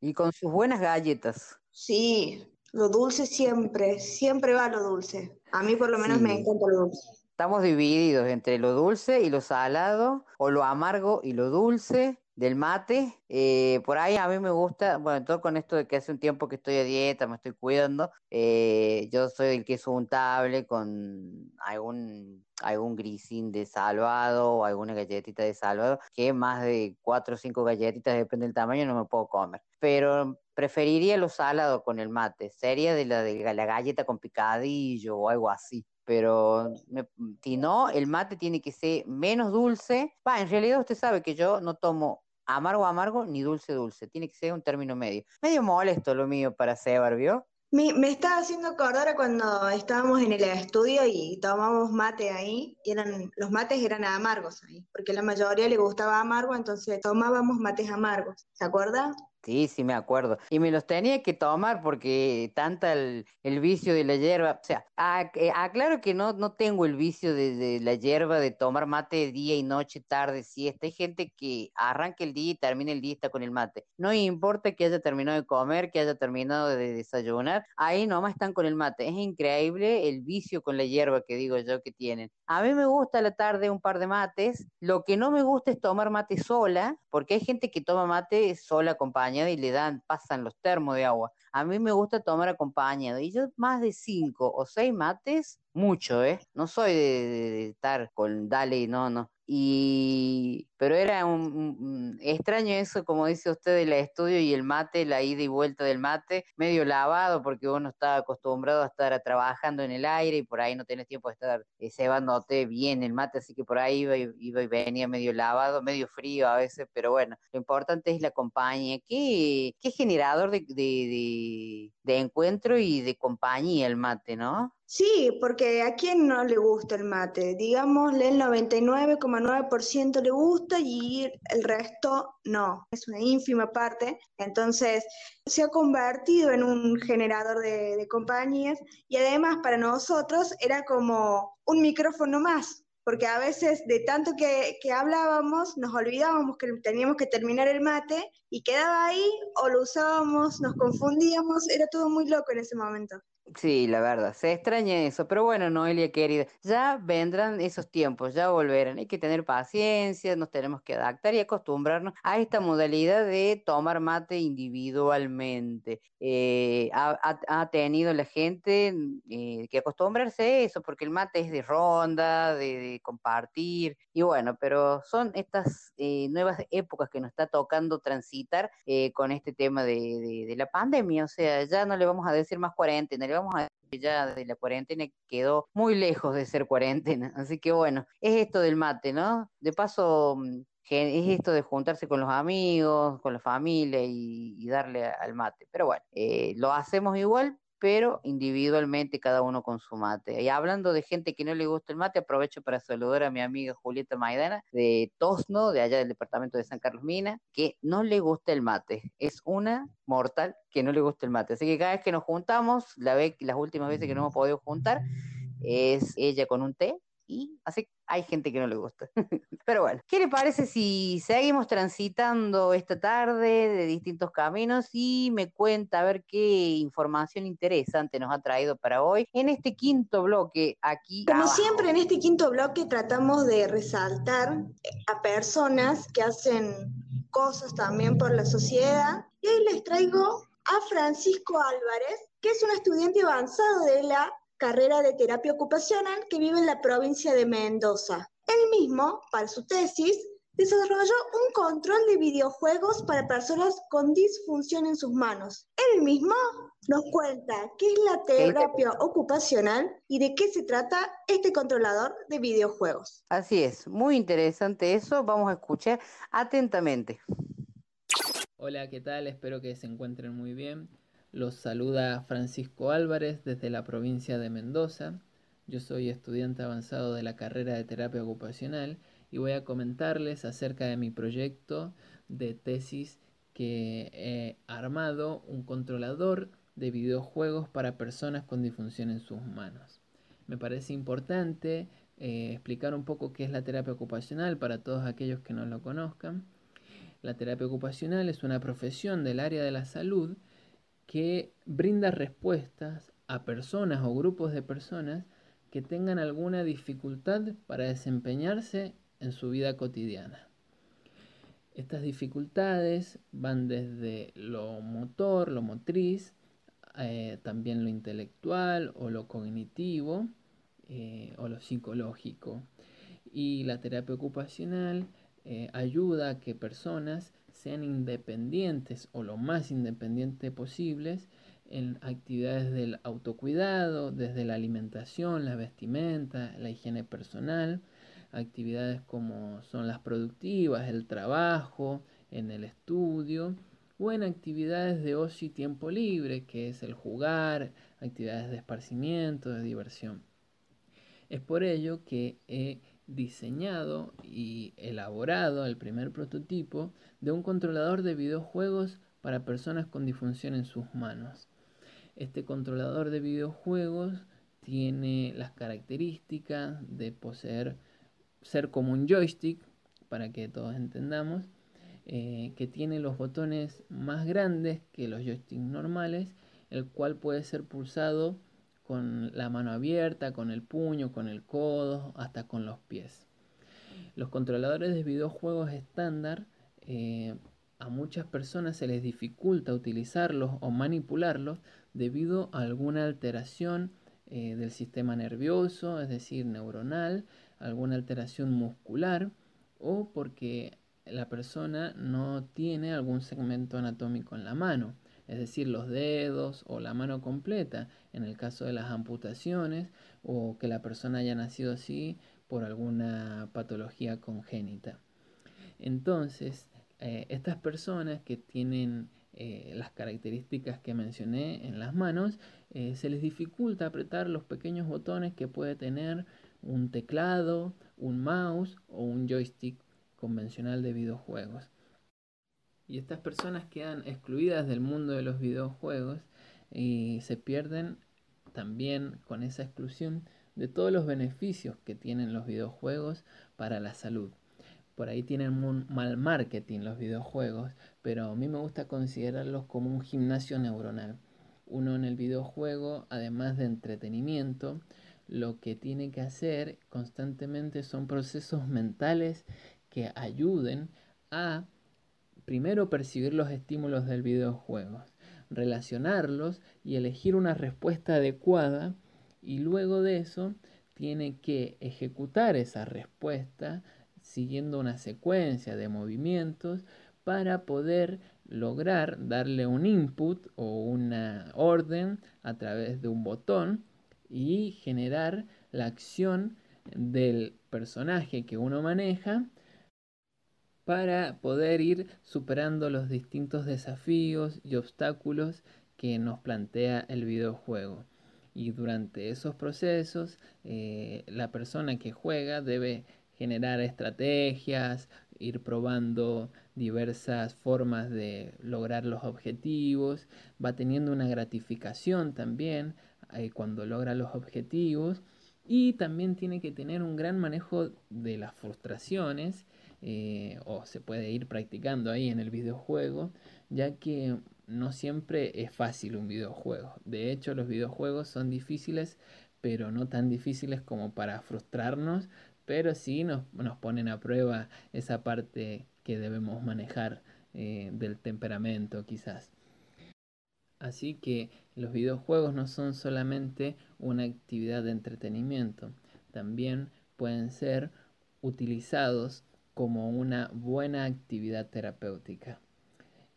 Y con sus buenas galletas. Sí, lo dulce siempre, siempre va lo dulce. A mí por lo menos me encanta lo dulce. Estamos divididos entre lo dulce y lo salado, o lo amargo y lo dulce del mate. Eh, por ahí a mí me gusta, bueno, todo con esto de que hace un tiempo que estoy a dieta, me estoy cuidando. eh, yo soy del queso untable con algún, algún grisín de salvado o alguna galletita de salvado, que más de cuatro o cinco galletitas, depende del tamaño, no me puedo comer. Pero preferiría lo salado con el mate. Sería de la de la galleta con picadillo o algo así pero me- si no, el mate tiene que ser menos dulce. Va, en realidad usted sabe que yo no tomo amargo amargo ni dulce dulce, tiene que ser un término medio. Medio molesto lo mío para Sebar, ¿vio? Me, me estaba haciendo acordar cuando estábamos en el estudio y tomamos mate ahí, y eran, los mates eran amargos ahí, porque la mayoría le gustaba amargo, entonces tomábamos mates amargos. ¿Se acuerda? Sí, sí, me acuerdo. Y me los tenía que tomar porque tanta el, el vicio de la hierba. O sea, ac- eh, aclaro que no, no tengo el vicio de, de la hierba de tomar mate día y noche, tarde, siesta. Hay gente que arranca el día y termina el día y está con el mate. No importa que haya terminado de comer, que haya terminado de desayunar, ahí nomás están con el mate. Es increíble el vicio con la hierba que digo yo que tienen. A mí me gusta a la tarde un par de mates. Lo que no me gusta es tomar mate sola, porque hay gente que toma mate sola acompañada y le dan, pasan los termos de agua. A mí me gusta tomar acompañado. Y yo más de cinco o seis mates, mucho, ¿eh? No soy de, de- estar con dale, no, no. Y, pero era un, extraño eso, como dice usted, del estudio y el mate, la ida y vuelta del mate, medio lavado porque uno está acostumbrado a estar trabajando en el aire y por ahí no tenés tiempo de estar eh, cebándote bien el mate, así que por ahí iba y, iba y venía medio lavado, medio frío a veces, pero bueno, lo importante es la compañía. Qué, qué generador de, de, de- de encuentro y de compañía el mate, ¿no? Sí, porque a quién no le gusta el mate, digámosle el 99,9% le gusta y el resto no, es una ínfima parte, entonces se ha convertido en un generador de, de compañías y además para nosotros era como un micrófono más, porque a veces de tanto que, que hablábamos nos olvidábamos que teníamos que terminar el mate y quedaba ahí o lo usábamos, nos confundíamos, era todo muy loco en ese momento. Sí, la verdad, se extraña eso, pero bueno, Noelia querida, ya vendrán esos tiempos, ya volverán, hay que tener paciencia, nos tenemos que adaptar y acostumbrarnos a esta modalidad de tomar mate individualmente. Eh, ha, tenido la gente eh, que acostumbrarse a eso, porque el mate es de ronda, de, compartir, y bueno, pero son estas eh, nuevas épocas que nos está tocando transitar con este tema de la pandemia, o sea, ya no le vamos a decir más cuarentena, le vamos a decir ya de la cuarentena quedó muy lejos de ser cuarentena, así que bueno, es esto del mate, ¿no? De paso, mm, es esto de juntarse con los amigos, con la familia y, y darle al mate, pero bueno, eh, lo hacemos igual pero individualmente cada uno con su mate. Y hablando de gente que no le gusta el mate, aprovecho para saludar a mi amiga Julieta Maidana de Tosno, de allá del departamento de San Carlos Mina, que no le gusta el mate. Es una mortal que no le gusta el mate. Así que cada vez que nos juntamos, la vez, las últimas veces que no hemos podido juntar, es ella con un té y así hay gente que no le gusta. Pero bueno, ¿qué le parece si seguimos transitando esta tarde de distintos caminos y me cuenta a ver qué información interesante nos ha traído para hoy en este quinto bloque aquí? Como abajo? siempre, en este quinto bloque tratamos de resaltar a personas que hacen cosas también por la sociedad. Y hoy les traigo a Francisco Álvarez, que es un estudiante avanzado de la carrera de terapia ocupacional que vive en la provincia de Mendoza. Él mismo, para su tesis, desarrolló un control de videojuegos para personas con disfunción en sus manos. Él mismo nos cuenta qué es la terapia ocupacional y de qué se trata este controlador de videojuegos. Así es, muy interesante eso. Vamos a escuchar atentamente. Hola, ¿qué tal? Espero que se encuentren muy bien. Los saluda Francisco Álvarez desde la provincia de Mendoza. Yo soy estudiante avanzado de la carrera de terapia ocupacional y voy a comentarles acerca de mi proyecto de tesis que he armado un controlador de videojuegos para personas con disfunción en sus manos. Me parece importante eh, explicar un poco qué es la terapia ocupacional para todos aquellos que no lo conozcan. La terapia ocupacional es una profesión del área de la salud que brinda respuestas a personas o grupos de personas que tengan alguna dificultad para desempeñarse en su vida cotidiana. Estas dificultades van desde lo motor, lo motriz, eh, también lo intelectual o lo cognitivo eh, o lo psicológico. Y la terapia ocupacional eh, ayuda a que personas sean independientes o lo más independientes posibles en actividades del autocuidado, desde la alimentación, la vestimenta, la higiene personal, actividades como son las productivas, el trabajo, en el estudio o en actividades de ocio y tiempo libre, que es el jugar, actividades de esparcimiento, de diversión. Es por ello que he diseñado y elaborado el primer prototipo de un controlador de videojuegos para personas con disfunción en sus manos. Este controlador de videojuegos tiene las características de poseer ser como un joystick, para que todos entendamos, eh, que tiene los botones más grandes que los joysticks normales, el cual puede ser pulsado con la mano abierta, con el puño, con el codo, hasta con los pies. Los controladores de videojuegos estándar eh, a muchas personas se les dificulta utilizarlos o manipularlos debido a alguna alteración eh, del sistema nervioso, es decir, neuronal, alguna alteración muscular o porque la persona no tiene algún segmento anatómico en la mano es decir, los dedos o la mano completa, en el caso de las amputaciones, o que la persona haya nacido así por alguna patología congénita. Entonces, eh, estas personas que tienen eh, las características que mencioné en las manos, eh, se les dificulta apretar los pequeños botones que puede tener un teclado, un mouse o un joystick convencional de videojuegos. Y estas personas quedan excluidas del mundo de los videojuegos y se pierden también con esa exclusión de todos los beneficios que tienen los videojuegos para la salud. Por ahí tienen un mal marketing los videojuegos, pero a mí me gusta considerarlos como un gimnasio neuronal. Uno en el videojuego, además de entretenimiento, lo que tiene que hacer constantemente son procesos mentales que ayuden a primero percibir los estímulos del videojuego, relacionarlos y elegir una respuesta adecuada y luego de eso tiene que ejecutar esa respuesta siguiendo una secuencia de movimientos para poder lograr darle un input o una orden a través de un botón y generar la acción del personaje que uno maneja para poder ir superando los distintos desafíos y obstáculos que nos plantea el videojuego. Y durante esos procesos, eh, la persona que juega debe generar estrategias, ir probando diversas formas de lograr los objetivos, va teniendo una gratificación también eh, cuando logra los objetivos y también tiene que tener un gran manejo de las frustraciones eh, o se puede ir practicando ahí en el videojuego ya que no siempre es fácil un videojuego. De hecho, los videojuegos son difíciles, pero no tan difíciles como para frustrarnos, pero sí nos, ponen a prueba esa parte que debemos manejar eh, del temperamento quizás. Así que los videojuegos no son solamente una actividad de entretenimiento, también pueden ser utilizados como una buena actividad terapéutica.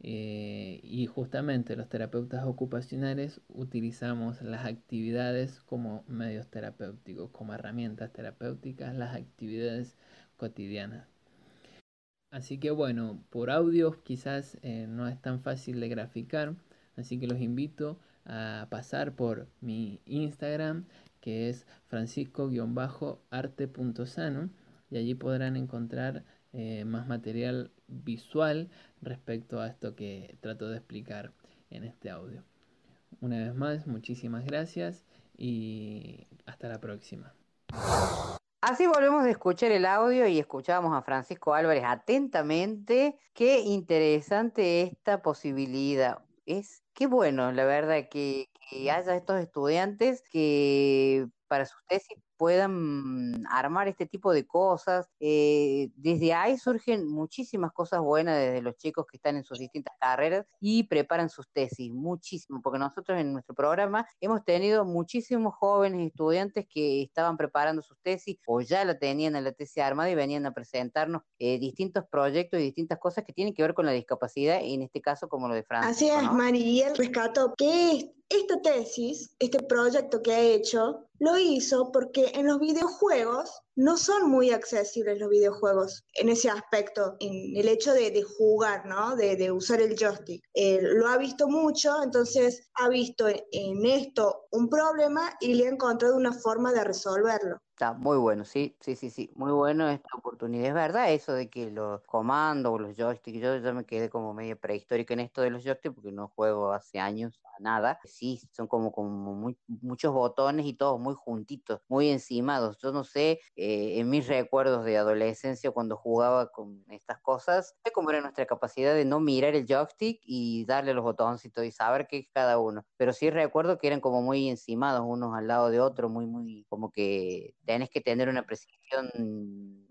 Eh, y justamente los terapeutas ocupacionales utilizamos las actividades como medios terapéuticos, como herramientas terapéuticas, las actividades cotidianas. Así que bueno, por audio quizás eh, no es tan fácil de graficar, así que los invito a pasar por mi Instagram que es francisco-arte.sano y allí podrán encontrar eh, más material visual respecto a esto que trato de explicar en este audio. Una vez más, muchísimas gracias y hasta la próxima. Así volvemos a escuchar el audio y escuchamos a Francisco Álvarez atentamente. Qué interesante esta posibilidad. Es qué bueno, la verdad, que, que haya estos estudiantes que para sus tesis puedan armar este tipo de cosas. Eh, desde ahí surgen muchísimas cosas buenas desde los chicos que están en sus distintas carreras y preparan sus tesis, muchísimo, porque nosotros en nuestro programa hemos tenido muchísimos jóvenes estudiantes que estaban preparando sus tesis o ya la tenían en la tesis armada y venían a presentarnos eh, distintos proyectos y distintas cosas que tienen que ver con la discapacidad, en este caso como lo de Francia. Así es, Mari, y él rescató que esta tesis, este proyecto que ha hecho, lo hizo porque en los videojuegos no son muy accesibles los videojuegos en ese aspecto, en el hecho de, jugar, ¿no? De, usar el joystick. Eh, lo ha visto mucho, entonces ha visto en esto un problema y le ha encontrado una forma de resolverlo. Está muy bueno, sí, sí, sí, sí, muy bueno esta oportunidad. Es verdad eso de que los comandos o los joysticks, yo ya me quedé como medio prehistórica en esto de los joysticks porque no juego hace años a nada. Sí, son como, como muy, muchos botones y todos muy juntitos, muy encimados. Yo no sé, en mis recuerdos de adolescencia cuando jugaba con estas cosas, sé cómo era nuestra capacidad de no mirar el joystick y darle los botoncitos y saber qué es cada uno. Pero sí recuerdo que eran como muy encimados unos al lado de otro, muy, muy, como que tenés que tener una precisión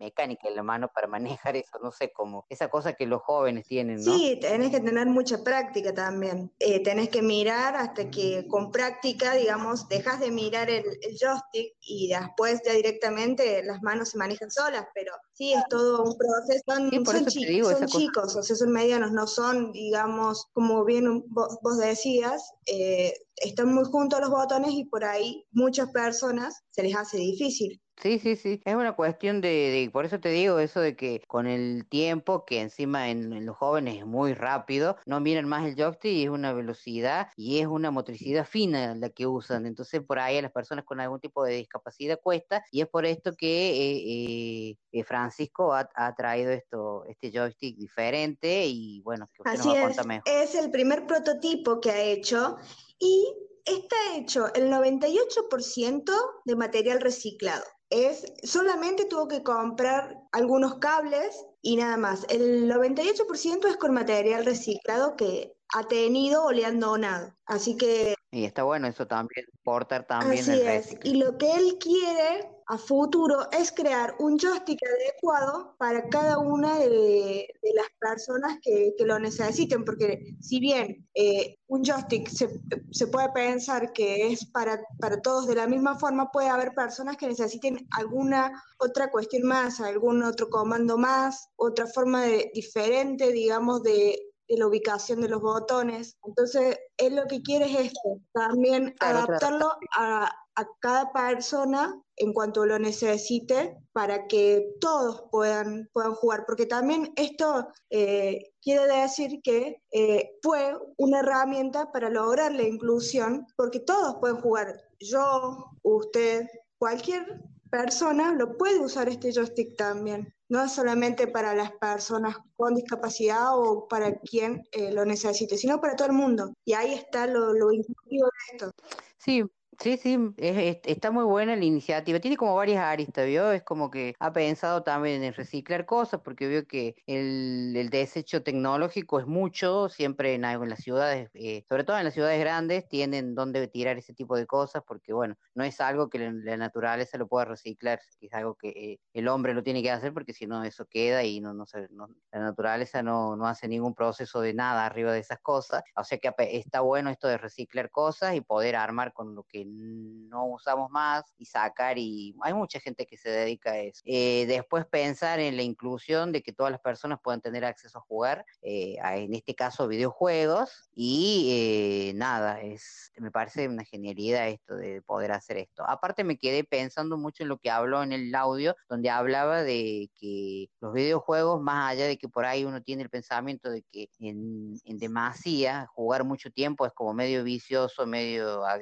mecánica en la mano para manejar eso, no sé, como esa cosa que los jóvenes tienen, ¿no? Sí, tenés que tener mucha práctica también. Eh, tenés que mirar hasta que con práctica, digamos, dejas de mirar el, joystick y después ya directamente las manos se manejan solas, pero sí, es todo un proceso. Son, chicos, o sea, son medianos, no son, digamos, como bien vos, vos decías, eh, están muy juntos los botones y por ahí muchas personas se les hace difícil. Sí, sí, sí, es una cuestión de, por eso te digo eso de que con el tiempo, que encima en, los jóvenes es muy rápido, no miran más el joystick y es una velocidad y es una motricidad fina la que usan, entonces por ahí a las personas con algún tipo de discapacidad cuesta y es por esto que eh, eh, Francisco ha, traído esto, este joystick diferente y bueno, que usted Así nos va a es, contar mejor. es el primer prototipo que ha hecho y está hecho el 98% de material reciclado es solamente tuvo que comprar algunos cables y nada más. El 98% es con material reciclado que ha tenido o le han donado. Así que... Y está bueno eso también, portar también así el es. Y lo que él quiere a futuro es crear un joystick adecuado para cada una de, las personas que, lo necesiten, porque si bien eh, un joystick se, puede pensar que es para, para todos de la misma forma, puede haber personas que necesiten alguna otra cuestión más, algún otro comando más, otra forma de, diferente, digamos, de, la ubicación de los botones. Entonces, él lo que quiere es esto, también adaptarlo A, a cada persona en cuanto lo necesite para que todos puedan, puedan jugar, porque también esto eh, quiere decir que eh, fue una herramienta para lograr la inclusión, porque todos pueden jugar, yo, usted, cualquier persona lo puede usar este joystick también. No solamente para las personas con discapacidad o para quien eh, lo necesite, sino para todo el mundo. Y ahí está lo, lo inclusivo de esto. Sí, Sí, sí, es- es- está muy buena la iniciativa. Tiene como varias aristas, ¿vio? Es como que ha pensado también en reciclar cosas, porque veo que el, desecho tecnológico es mucho, siempre en, en las ciudades, eh, sobre todo en las ciudades grandes, tienen donde tirar ese tipo de cosas, porque bueno, no es algo que la, naturaleza lo pueda reciclar, es algo que eh, el hombre lo tiene que hacer, porque si no eso queda y no, no, se- no- la naturaleza no, no hace ningún proceso de nada arriba de esas cosas. O sea que está bueno esto de reciclar cosas y poder armar con lo que no usamos más y sacar y hay mucha gente que se dedica a eso. Eh, después pensar en la inclusión de que todas las personas puedan tener acceso a jugar, eh, en este caso videojuegos y eh, nada, es, me parece una genialidad esto de poder hacer esto. Aparte me quedé pensando mucho en lo que habló en el audio, donde hablaba de que los videojuegos, más allá de que por ahí uno tiene el pensamiento de que en, en demasía jugar mucho tiempo es como medio vicioso, medio a-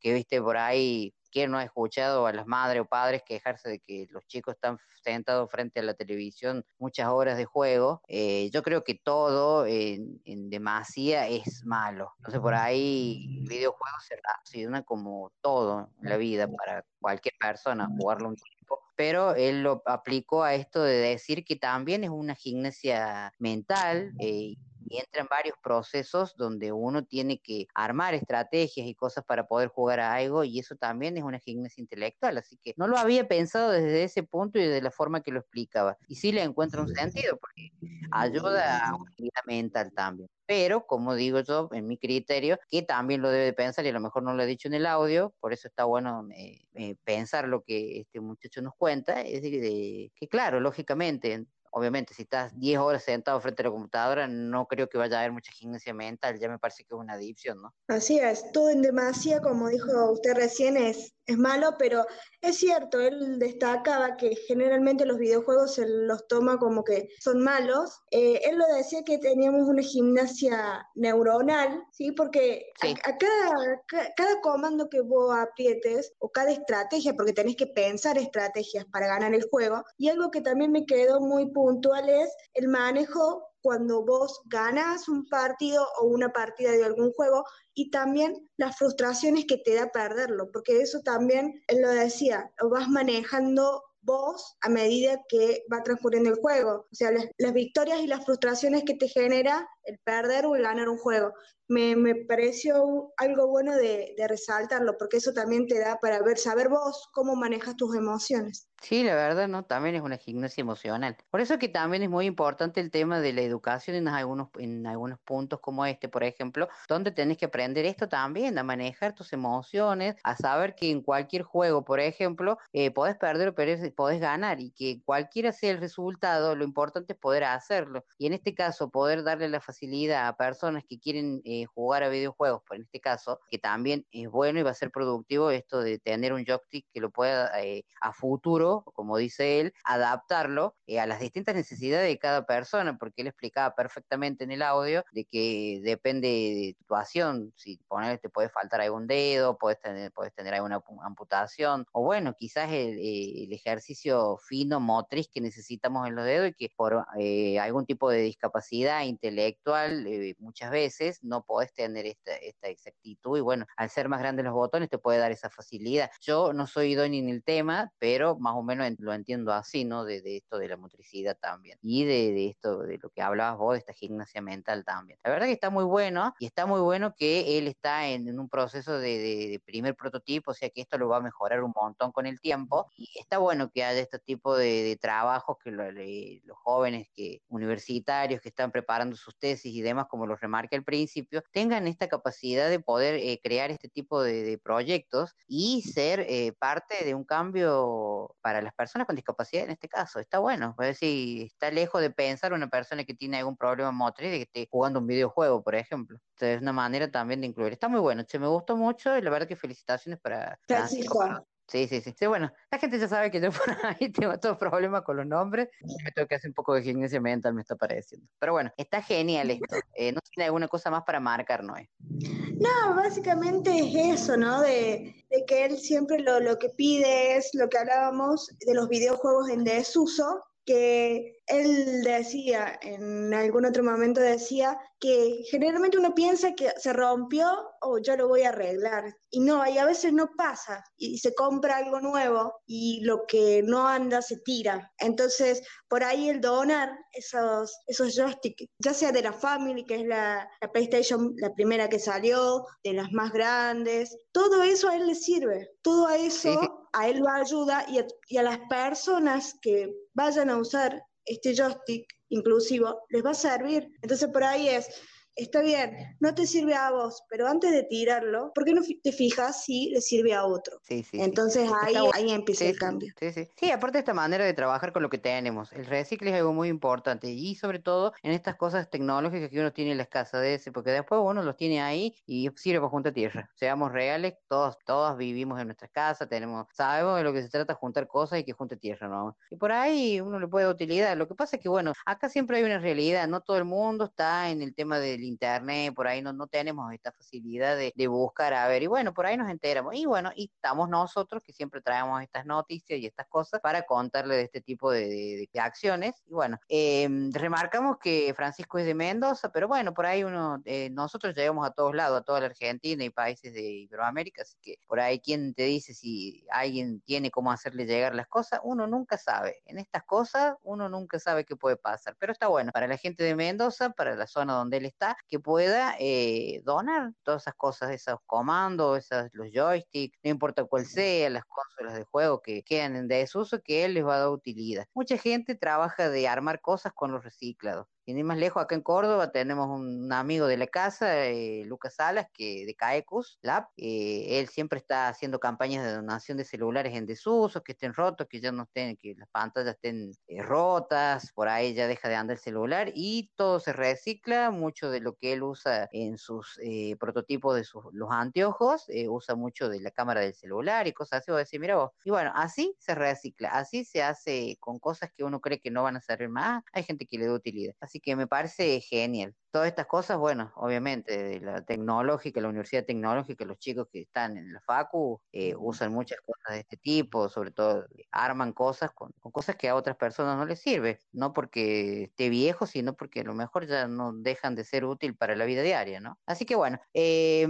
que viste por ahí, ¿quién no ha escuchado a las madres o padres quejarse de que los chicos están sentados frente a la televisión muchas horas de juego? Eh, yo creo que todo en, en demasía es malo. Entonces por ahí el videojuego se relaciona como todo en la vida para cualquier persona, jugarlo un tiempo. Pero él lo aplicó a esto de decir que también es una gimnasia mental eh, y entra en varios procesos donde uno tiene que armar estrategias y cosas para poder jugar a algo y eso también es una gimnasia intelectual, así que no lo había pensado desde ese punto y de la forma que lo explicaba. Y sí le encuentro un sentido porque ayuda a una vida mental también. Pero, como digo yo, en mi criterio, que también lo debe de pensar, y a lo mejor no lo he dicho en el audio, por eso está bueno eh, eh, pensar lo que este muchacho nos cuenta, es de, de- que claro, lógicamente, obviamente, si estás 10 horas sentado frente a la computadora, no creo que vaya a haber mucha gimnasia mental, ya me parece que es una adicción, ¿no? Así es, todo en demasía, como dijo usted recién, es, es malo, pero es cierto, él destacaba que generalmente los videojuegos se los toma como que son malos. Eh, él lo decía que teníamos una gimnasia neuronal, ¿sí? Porque a, a cada, ca- cada comando que vos aprietes o cada estrategia, porque tenés que pensar estrategias para ganar el juego, y algo que también me quedó muy puntual es el manejo cuando vos ganas un partido o una partida de algún juego y también las frustraciones que te da perderlo, porque eso también, lo decía, lo vas manejando vos a medida que va transcurriendo el juego, o sea, las, las victorias y las frustraciones que te genera el perder o el ganar un juego. Me, me pareció algo bueno de, resaltarlo, porque eso también te da para ver, saber vos cómo manejas tus emociones. Sí, la verdad, ¿no? También es una gimnasia emocional. Por eso que también es muy importante el tema de la educación en algunos, en algunos puntos como este, por ejemplo, donde tenés que aprender esto también, a manejar tus emociones, a saber que en cualquier juego, por ejemplo, eh, podés perder o podés ganar y que cualquiera sea el resultado, lo importante es poder hacerlo. Y en este caso, poder darle la facilidad a personas que quieren eh, jugar a videojuegos, por en este caso, que también es bueno y va a ser productivo esto de tener un joystick que lo pueda eh, a futuro como dice él, adaptarlo eh, a las distintas necesidades de cada persona, porque él explicaba perfectamente en el audio de que depende de tu situación, si poner te puede faltar algún dedo, puedes tener, puedes tener alguna pu- amputación, o bueno, quizás el, eh, el ejercicio fino motriz que necesitamos en los dedos y que por eh, algún tipo de discapacidad intelectual eh, muchas veces no podés tener esta, esta exactitud y bueno, al ser más grandes los botones te puede dar esa facilidad. Yo no soy idóneo en el tema, pero más o menos en- lo entiendo así, ¿no? De, de esto de la motricidad también. Y de, de esto, de lo que hablabas vos, de esta gimnasia mental también. La verdad que está muy bueno y está muy bueno que él está en, en un proceso de, de- primer prototipo, o sea que esto lo va a mejorar un montón con el tiempo. Y está bueno que haya este tipo de trabajos que lo- le- los jóvenes que universitarios que están preparando sus tesis y demás, como lo remarqué al principio, tengan esta capacidad de poder eh, crear este tipo de, de proyectos y ser eh, parte de un cambio para las personas con discapacidad en este caso. Está bueno, pues decir, está lejos de pensar una persona que tiene algún problema motriz de que esté jugando un videojuego, por ejemplo. Entonces, es una manera también de incluir. Está muy bueno, che, me gustó mucho y la verdad que felicitaciones para Francisco. Sí, sí, sí. Sí, bueno, la gente ya sabe que yo por ahí tengo todo problemas con los nombres me tengo que hacer un poco de gimnasia mental, me está pareciendo. Pero bueno, está genial esto. Eh, no tiene alguna cosa más para marcar, ¿no? No, básicamente es eso, ¿no? De, de que él siempre lo, lo que pide es lo que hablábamos de los videojuegos en desuso, que él decía, en algún otro momento decía, que generalmente uno piensa que se rompió o yo lo voy a arreglar. Y no, y a veces no pasa. Y se compra algo nuevo y lo que no anda se tira. Entonces, por ahí el donar esos, esos joysticks, ya sea de la Family, que es la, la PlayStation, la primera que salió, de las más grandes, todo eso a él le sirve. Todo eso a él lo ayuda y a, y a las personas que vayan a usar este joystick inclusivo les va a servir. Entonces por ahí es, está bien, no te sirve a vos, pero antes de tirarlo, ¿por qué no te fijas si le sirve a otro? Sí, sí. Entonces ahí, ahí empieza Sí, el cambio. Sí, sí. Sí, aparte de esta manera de trabajar con lo que tenemos. El reciclo es algo muy importante y sobre todo en estas cosas tecnológicas que uno tiene en las casas de ese, porque después uno los tiene ahí y sirve para juntar tierra. Seamos reales, todos, todos vivimos en nuestras casas, tenemos, sabemos de lo que se trata juntar cosas y que junte tierra, ¿no? Y por ahí uno le puede dar utilidad. Lo que pasa es que, bueno, acá siempre hay una realidad, no todo el mundo está en el tema del internet, por ahí no, no tenemos esta facilidad de, de buscar a ver, y bueno, por ahí nos enteramos. Y bueno, y estamos nosotros que siempre traemos estas noticias y estas cosas para contarle de este tipo de, de- de acciones. Y bueno, em, remarcamos que Francisco es de Mendoza, pero bueno, por ahí uno, eh, nosotros llegamos a todos lados, a toda la Argentina y países de Iberoamérica, así que por ahí quien te dice si alguien tiene cómo hacerle llegar las cosas, uno nunca sabe. En estas cosas uno nunca sabe qué puede pasar, pero está bueno para la gente de Mendoza, para la zona donde él está, que pueda eh, donar todas esas cosas, esos comandos, esas, los joysticks, no importa cuál sea, las consolas de juego que quedan en desuso, que él les va a dar utilidad. Mucha gente trabaja de armar cosas con los reciclados. Y ni más lejos, acá en Córdoba tenemos un amigo de la casa, eh, Lucas Salas, que de Caecus Lab. eh, él siempre está haciendo campañas de donación de celulares en desuso, que estén rotos, que ya no estén, que las pantallas estén eh, rotas, por ahí ya deja de andar el celular y todo se recicla. Mucho de lo que él usa en sus eh, prototipos de sus, los anteojos, usa mucho de la cámara del celular y cosas así. Vos decís, mira vos. Y bueno, así se recicla, así se hace con cosas que uno cree que no van a servir más. Hay gente que le da utilidad. Que me parece genial. Todas estas cosas, bueno, obviamente, de la tecnológica, la universidad tecnológica, los chicos que están en la FACU eh, usan muchas cosas de este tipo, sobre todo eh, arman cosas con, con cosas que a otras personas no les sirve, no porque esté viejo, sino porque a lo mejor ya no dejan de ser útil para la vida diaria, ¿no? Así que bueno, eh,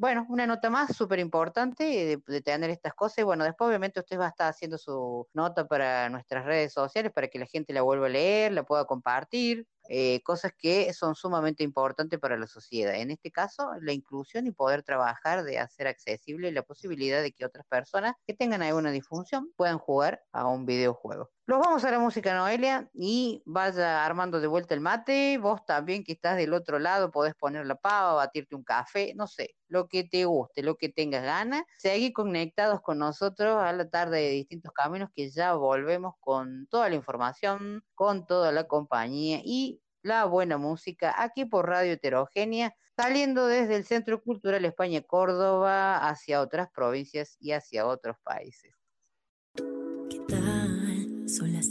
bueno, una nota más súper importante de, de tener estas cosas y bueno, después obviamente usted va a estar haciendo su nota para nuestras redes sociales para que la gente la vuelva a leer, la pueda compartir, eh, cosas que son sumamente importantes para la sociedad. En este caso, la inclusión y poder trabajar de hacer accesible la posibilidad de que otras personas que tengan alguna disfunción puedan jugar a un videojuego. Los vamos a la música, Noelia, y vaya armando de vuelta el mate. Vos también que estás del otro lado podés poner la pava, batirte un café, no sé, lo que te guste, lo que tengas ganas. Seguí conectados con nosotros a la tarde de distintos caminos que ya volvemos con toda la información, con toda la compañía y la buena música aquí por Radio Heterogénea, saliendo desde el Centro Cultural España Córdoba hacia otras provincias y hacia otros países.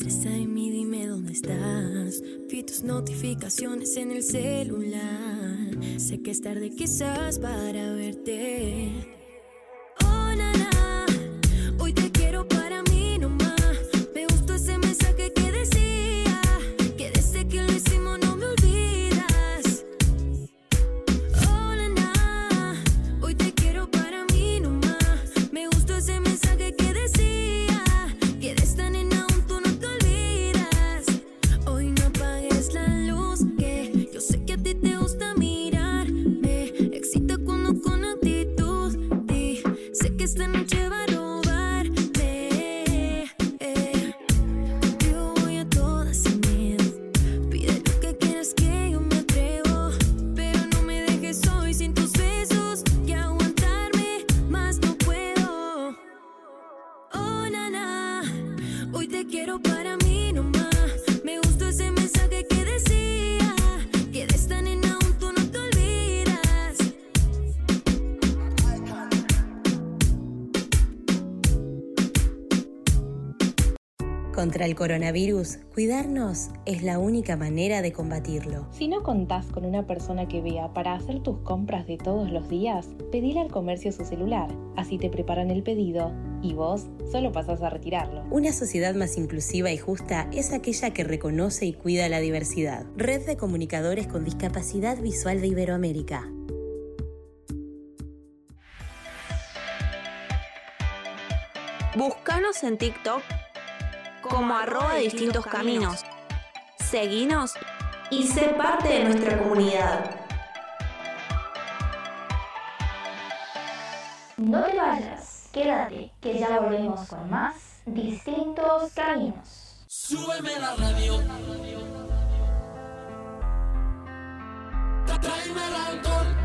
Tal? Son las 3 a.m. y dime dónde estás. Vi tus notificaciones en el celular. Sé que es tarde quizás para verte. Contra el coronavirus, cuidarnos es la única manera de combatirlo. Si no contás con una persona que vea para hacer tus compras de todos los días, pedile al comercio su celular. Así te preparan el pedido y vos solo pasás a retirarlo. Una sociedad más inclusiva y justa es aquella que reconoce y cuida la diversidad. Red de Comunicadores con Discapacidad Visual de Iberoamérica. Búscanos en TikTok como arroba distintos caminos. Seguinos y sé parte de nuestra comunidad. No te vayas, quédate, que ya volvemos con más distintos caminos. Súbeme la radio. Tráeme el alcohol.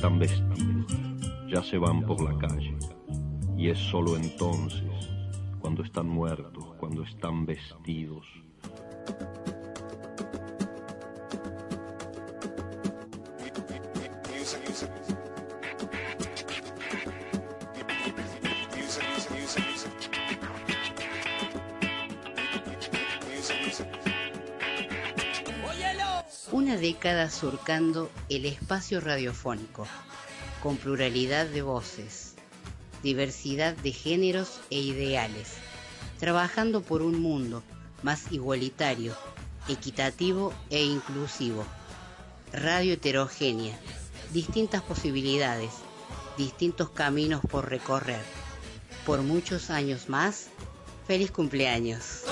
Están vestidos, ya se van por la calle. Y es solo entonces, cuando están muertos, cuando están vestidos. Una década surcando el espacio radiofónico, con pluralidad de voces, diversidad de géneros e ideales, trabajando por un mundo más igualitario, equitativo e inclusivo. Radio heterogénea, distintas posibilidades, distintos caminos por recorrer. Por muchos años más, feliz cumpleaños.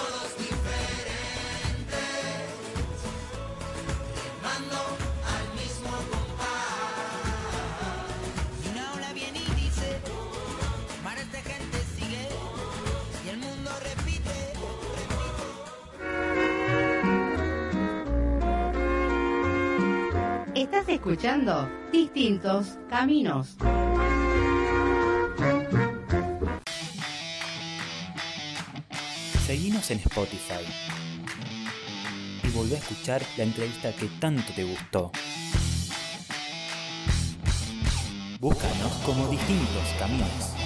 Estás escuchando Distintos Caminos. Seguinos en Spotify y volvé a escuchar la entrevista que tanto te gustó. Búscanos como distintos caminos.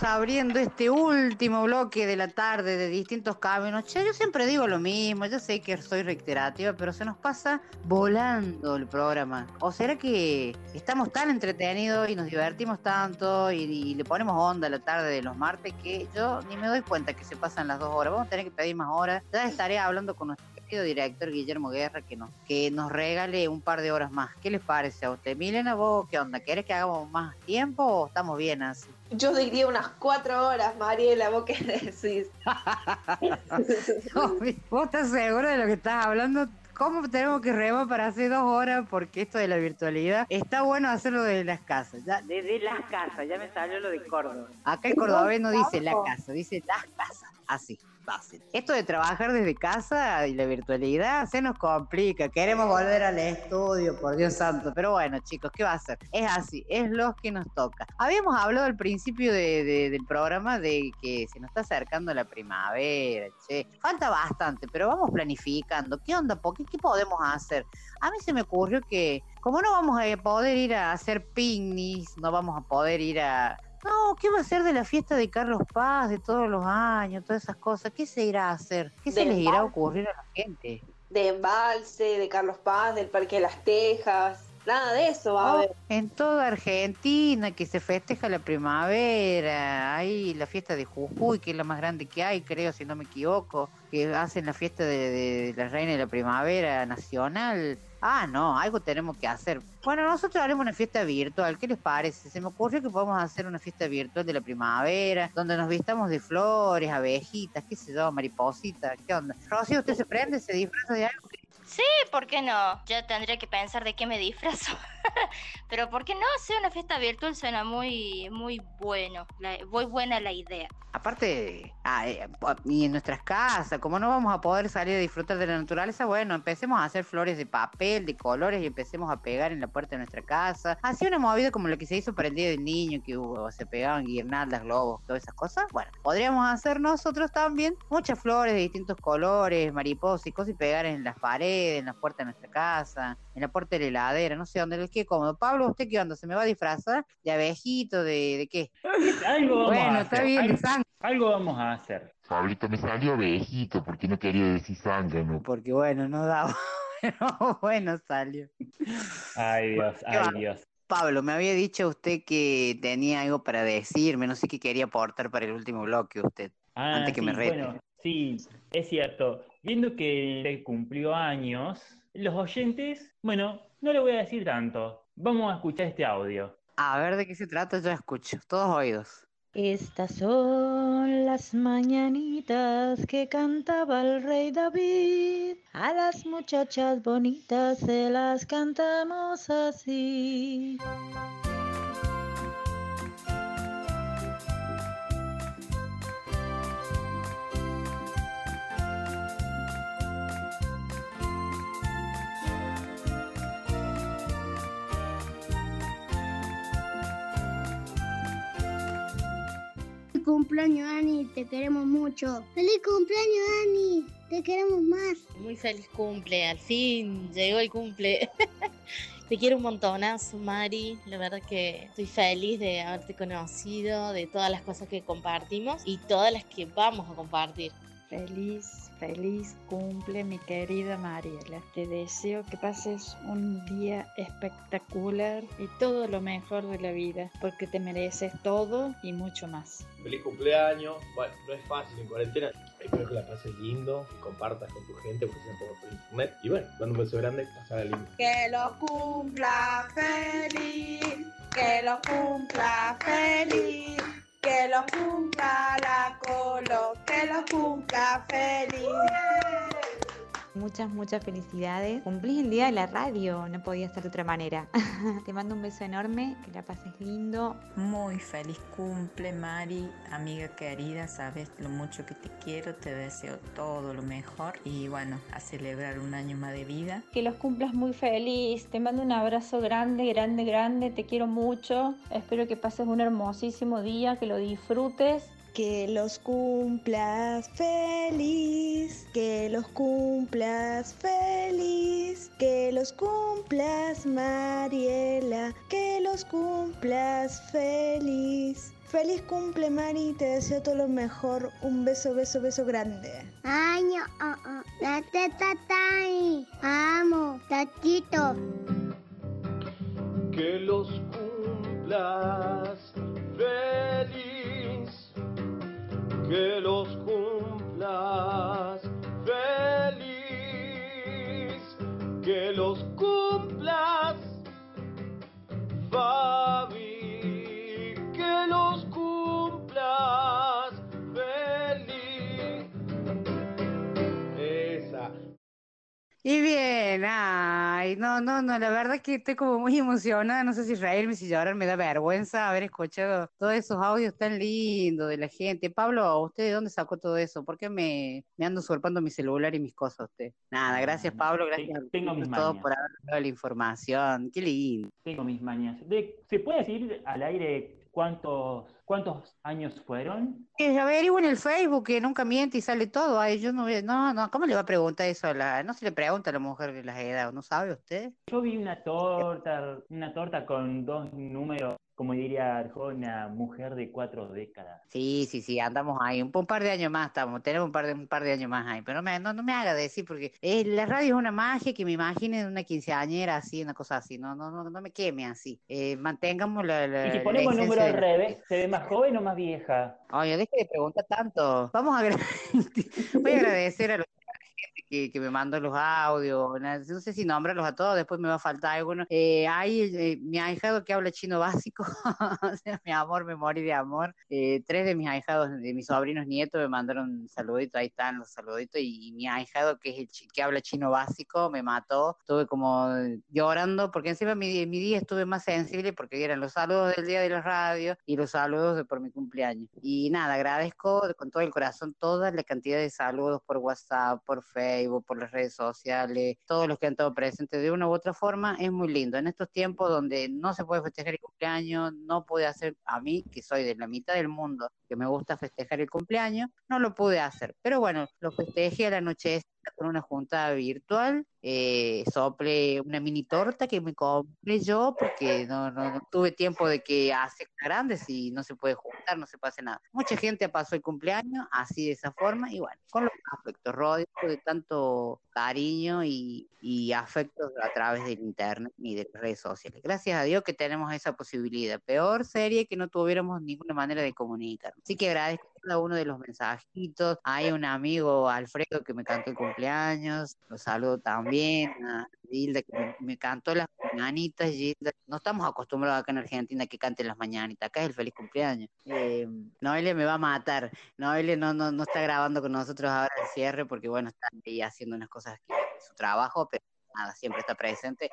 Abriendo este último bloque de la tarde de distintos caminos. Che, yo siempre digo lo mismo, yo sé que soy reiterativa, pero se nos pasa volando el programa. ¿O será que estamos tan entretenidos y nos divertimos tanto y, le ponemos onda la tarde de los martes que yo ni me doy cuenta que se pasan las dos horas? Vamos a tener que pedir más horas. Ya estaré hablando con nuestro querido director Guillermo Guerra que nos, que nos regale un par de horas más. ¿Qué les parece a usted? Milena, vos qué onda? ¿Querés que hagamos más tiempo o estamos bien así? Yo diría unas cuatro horas, Mariela, ¿vos qué decís? No, ¿Vos estás seguro de lo que estás hablando? ¿Cómo tenemos que remar para hacer dos horas? Porque esto de la virtualidad está bueno hacerlo desde las casas. Ya, desde las casas, ya me salió lo de Córdoba. Acá el cordobés no dice la casa, dice las casas. Así, fácil. Esto de trabajar desde casa y la virtualidad se nos complica. Queremos volver al estudio, por Dios santo. Pero bueno, chicos, ¿qué va a hacer? Es así, es lo que nos toca. Habíamos hablado al principio de- de- del programa de que se nos está acercando la primavera, che. Falta bastante, pero vamos planificando. ¿Qué onda? ¿Por qué, ¿Qué podemos hacer? A mí se me ocurrió que, como no vamos a poder ir a hacer picnics, no vamos a poder ir a. No, ¿qué va a ser de la fiesta de Carlos Paz de todos los años, todas esas cosas? ¿Qué se irá a hacer? ¿Qué se les irá a ocurrir a la gente? De Embalse, de Carlos Paz, del Parque de las Tejas. Nada de eso va a haber. En toda Argentina que se festeja la primavera, hay la fiesta de Jujuy, que es la más grande que hay, creo, si no me equivoco, que hacen la fiesta de, de la Reina de la Primavera Nacional. Ah, no, algo tenemos que hacer. Bueno, nosotros haremos una fiesta virtual, ¿qué les parece? Se me ocurrió que podemos hacer una fiesta virtual de la primavera, donde nos vistamos de flores, abejitas, qué sé yo, maripositas, ¿qué onda? Rocío, ¿usted se prende, se disfraza de algo? Sí, ¿por qué no? Ya tendría que pensar de qué me disfrazo. Pero ¿por qué no? Hacer una fiesta virtual suena muy, muy bueno. La- muy buena la idea. Aparte, ah, eh, y en nuestras casas, como no vamos a poder salir a disfrutar de la naturaleza, bueno, empecemos a hacer flores de papel, de colores y empecemos a pegar en la puerta de nuestra casa. Así una movida como la que se hizo para el Niño, que hubo, se pegaban guirnaldas, globos, todas esas cosas. Bueno, podríamos hacer nosotros también muchas flores de distintos colores, mariposas y cosas y pegar en las paredes, en la puerta de nuestra casa, en la puerta de la heladera, no sé dónde les quede cómodo. Pablo, ¿usted qué onda? ¿Se me va a disfrazar? ¿De abejito? ¿De, de qué? Algo vamos Bueno, a está hacer. bien, algo, de sangre. algo vamos a hacer. Pablito, me salió abejito porque no quería decir zángano. Porque bueno, no daba. Pero bueno, salió. Ay Dios, ¿Qué ay va? Dios. Pablo, me había dicho usted que tenía algo para decirme, no sé qué quería aportar para el último bloque usted, Ah, antes que sí, me rete. bueno, sí, es cierto. Viendo que él cumplió años, los oyentes, bueno, no le voy a decir tanto. Vamos a escuchar este audio. A ver de qué se trata, yo escucho, todos oídos. Estas son las mañanitas que cantaba el rey David. A las muchachas bonitas se las cantamos así. Cumpleaños, Ani, te queremos mucho. ¡Feliz cumpleaños, Ani! Te queremos más. Muy feliz cumple, al fin llegó el cumple. Te quiero un montonazo, Mari. La verdad que estoy feliz de haberte conocido, de todas las cosas que compartimos y todas las que vamos a compartir. Feliz, feliz cumple mi querida Mariela. Te deseo que pases un día espectacular y todo lo mejor de la vida, porque te mereces todo y mucho más. Feliz cumpleaños. Bueno, no es fácil en cuarentena. Espero que la pases lindo, que compartas con tu gente, porque sea por, por internet. Y bueno, dando un beso grande, pasada lindo. Que lo cumpla feliz, que lo cumpla feliz, que lo cumpla la colo, que lo cumpla feliz. Muchas, muchas felicidades. Cumplís el día de la radio, no podía ser de otra manera. Te mando un beso enorme, que la pases lindo. Muy feliz cumple, Mari, amiga querida, sabes lo mucho que te quiero, te deseo todo lo mejor y bueno, a celebrar un año más de vida. Que los cumplas muy feliz. Te mando un abrazo grande, grande, grande. Te quiero mucho. Espero que pases un hermosísimo día, que lo disfrutes. Que los cumplas feliz, que los cumplas feliz, que los cumplas Mariela, que los cumplas feliz. Feliz cumple Mari, te deseo todo lo mejor. Un beso, beso, beso grande. Año, oh, oh. La teta. Amo, tatito. Que los cumplas feliz, que los cumplas feliz, que los cumplas Fabi, que los cumplas feliz. Y bien, ay, no, no, no, la verdad que estoy como muy emocionada, no sé si reírme, si llorar, me da vergüenza haber escuchado todos esos audios tan lindos de la gente. Pablo, ¿usted de dónde sacó todo eso? ¿Por qué me, me ando usurpando mi celular y mis cosas usted? Nada, gracias Pablo, gracias a tengo mis todos mañas. por haber dado la información, qué lindo. Tengo mis mañas. De- ¿Se puede decir al aire cuántos, cuántos años fueron? Que averigüe en el Facebook que nunca miente y sale todo. Ay, yo no, no, no, ¿cómo le va a preguntar eso a la, no se le pregunta a la mujer de las edades, ¿no sabe usted? Yo vi una torta, una torta con dos números, como diría Arjona, mujer de cuatro décadas. Sí, sí, sí, andamos ahí, un, un par de años más estamos, tenemos un par de, un par de años más ahí, pero no me, no, no me haga decir, porque eh, la radio es una magia que me imagine de una quinceañera así, una cosa así, no, no, no, no me queme así. Eh, mantengamos la, la, Y si ponemos el número al de- revés, ¿se ve más joven o más vieja? Oye, deje de preguntar tanto. Vamos a voy a agradecer a los que, que me mandó los audios, no sé si nombrarlos a todos, después me va a faltar alguno. Eh, hay eh, mi ahijado que habla chino básico, o sea, mi amor, me morí de amor. Eh, tres de mis ahijados, de mis sobrinos nietos, me mandaron saluditos, ahí están los saluditos, y, y mi ahijado que es el que habla chino básico me mató. Estuve como llorando, porque encima mi, mi día estuve más sensible porque eran los saludos del día de la radio y los saludos de por mi cumpleaños. Y nada, agradezco con todo el corazón toda la cantidad de saludos por WhatsApp, por Facebook, por las redes sociales, todos los que han estado presentes de una u otra forma, es muy lindo. En estos tiempos donde no se puede festejar el cumpleaños, no pude hacer a mí, que soy de la mitad del mundo, que me gusta festejar el cumpleaños, no lo pude hacer. Pero bueno, lo festejé a la noche con una junta virtual, eh, sople una mini torta que me compré yo porque no, no, no tuve tiempo de que hace grandes y no se puede juntar, no se hacer nada. Mucha gente pasó el cumpleaños así de esa forma y bueno, con los afectos, rodeados de tanto cariño y, y afectos a través del internet y de las redes sociales. Gracias a Dios que tenemos esa posibilidad. Peor sería que no tuviéramos ninguna manera de comunicar. Así que agradezco cada uno de los mensajitos. Hay un amigo, Alfredo, que me cantó el cumpleaños. Lo saludo también. A que me, me cantó las mañanitas. Gilda. No estamos acostumbrados acá en Argentina que canten las mañanitas. Acá es el feliz cumpleaños. Eh, Noelia me va a matar. Noelia no, no, no está grabando con nosotros ahora el cierre porque, bueno, está ahí haciendo unas cosas que su trabajo, pero nada, siempre está presente.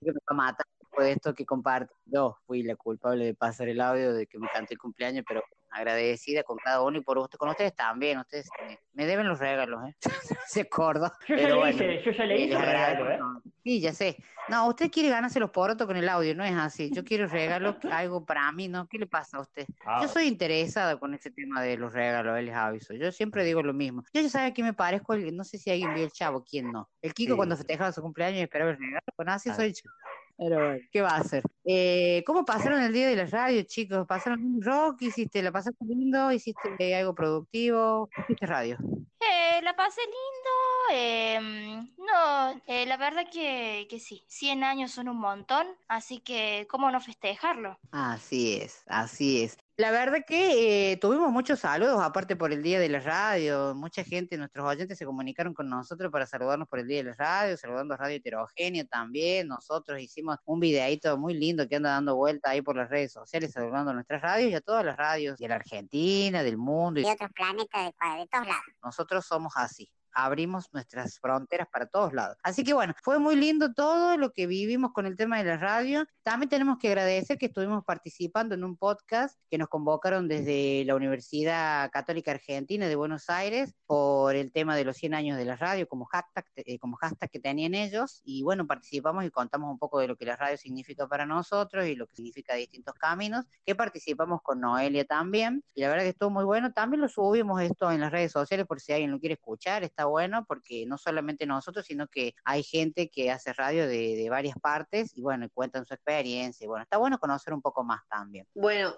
Me va a matar de esto que comparte. Yo fui la culpable de pasar el audio de que me canté el cumpleaños, pero agradecida con cada uno y por usted, con ustedes también, ustedes me, me deben los regalos, ¿eh? Se acuerdo. Yo ya le hice, yo ya le hice regalo, agradezco. ¿eh? Sí, ya sé. No, usted quiere ganarse los porotos con el audio, no es así. Yo quiero regalo, algo para mí, ¿no? ¿Qué le pasa a usted? Ah. Yo soy interesada con ese tema de los regalos, les aviso. Yo siempre digo lo mismo. Yo ya sabe que me parezco, no sé si alguien vio el chavo, quién no. El Kiko Sí. cuando festejaba su cumpleaños y esperaba el regalo, bueno, así Ah. soy yo. Pero bueno, ¿qué va a hacer? Eh, ¿Cómo pasaron el día de la radio, chicos? ¿Pasaron un rock? ¿Hiciste, la pasaste lindo? ¿Hiciste algo productivo? ¿Hiciste radio? Eh, la pasé lindo. em, no, eh, la verdad que, que sí. 100 años son un montón, así que ¿cómo no festejarlo? Así es, así es. La verdad que eh, tuvimos muchos saludos, aparte por el Día de la Radio. Mucha gente, nuestros oyentes se comunicaron con nosotros para saludarnos por el Día de la Radio, saludando a Radio Heterogéneo también. Nosotros hicimos un videíto muy lindo que anda dando vuelta ahí por las redes sociales, saludando a nuestras radios y a todas las radios de la Argentina, del mundo. Y de otros planetas, de, de todos lados. nosotros somos así. Abrimos nuestras fronteras para todos lados. Así que bueno, fue muy lindo todo lo que vivimos con el tema de la radio. También tenemos que agradecer que estuvimos participando en un podcast que nos convocaron desde la Universidad Católica Argentina de Buenos Aires por el tema de los 100 años de la radio como hashtag, eh, como hashtag que tenían ellos. Y bueno, participamos y contamos un poco de lo que la radio significa para nosotros y lo que significa distintos caminos, que participamos con Noelia también. Y la verdad que estuvo muy bueno. También lo subimos esto en las redes sociales por si alguien lo quiere escuchar. Está bueno porque no solamente nosotros, sino que hay gente que hace radio de, de varias partes y bueno, y cuentan su experiencia. Y bueno, está bueno conocer un poco más también. Bueno,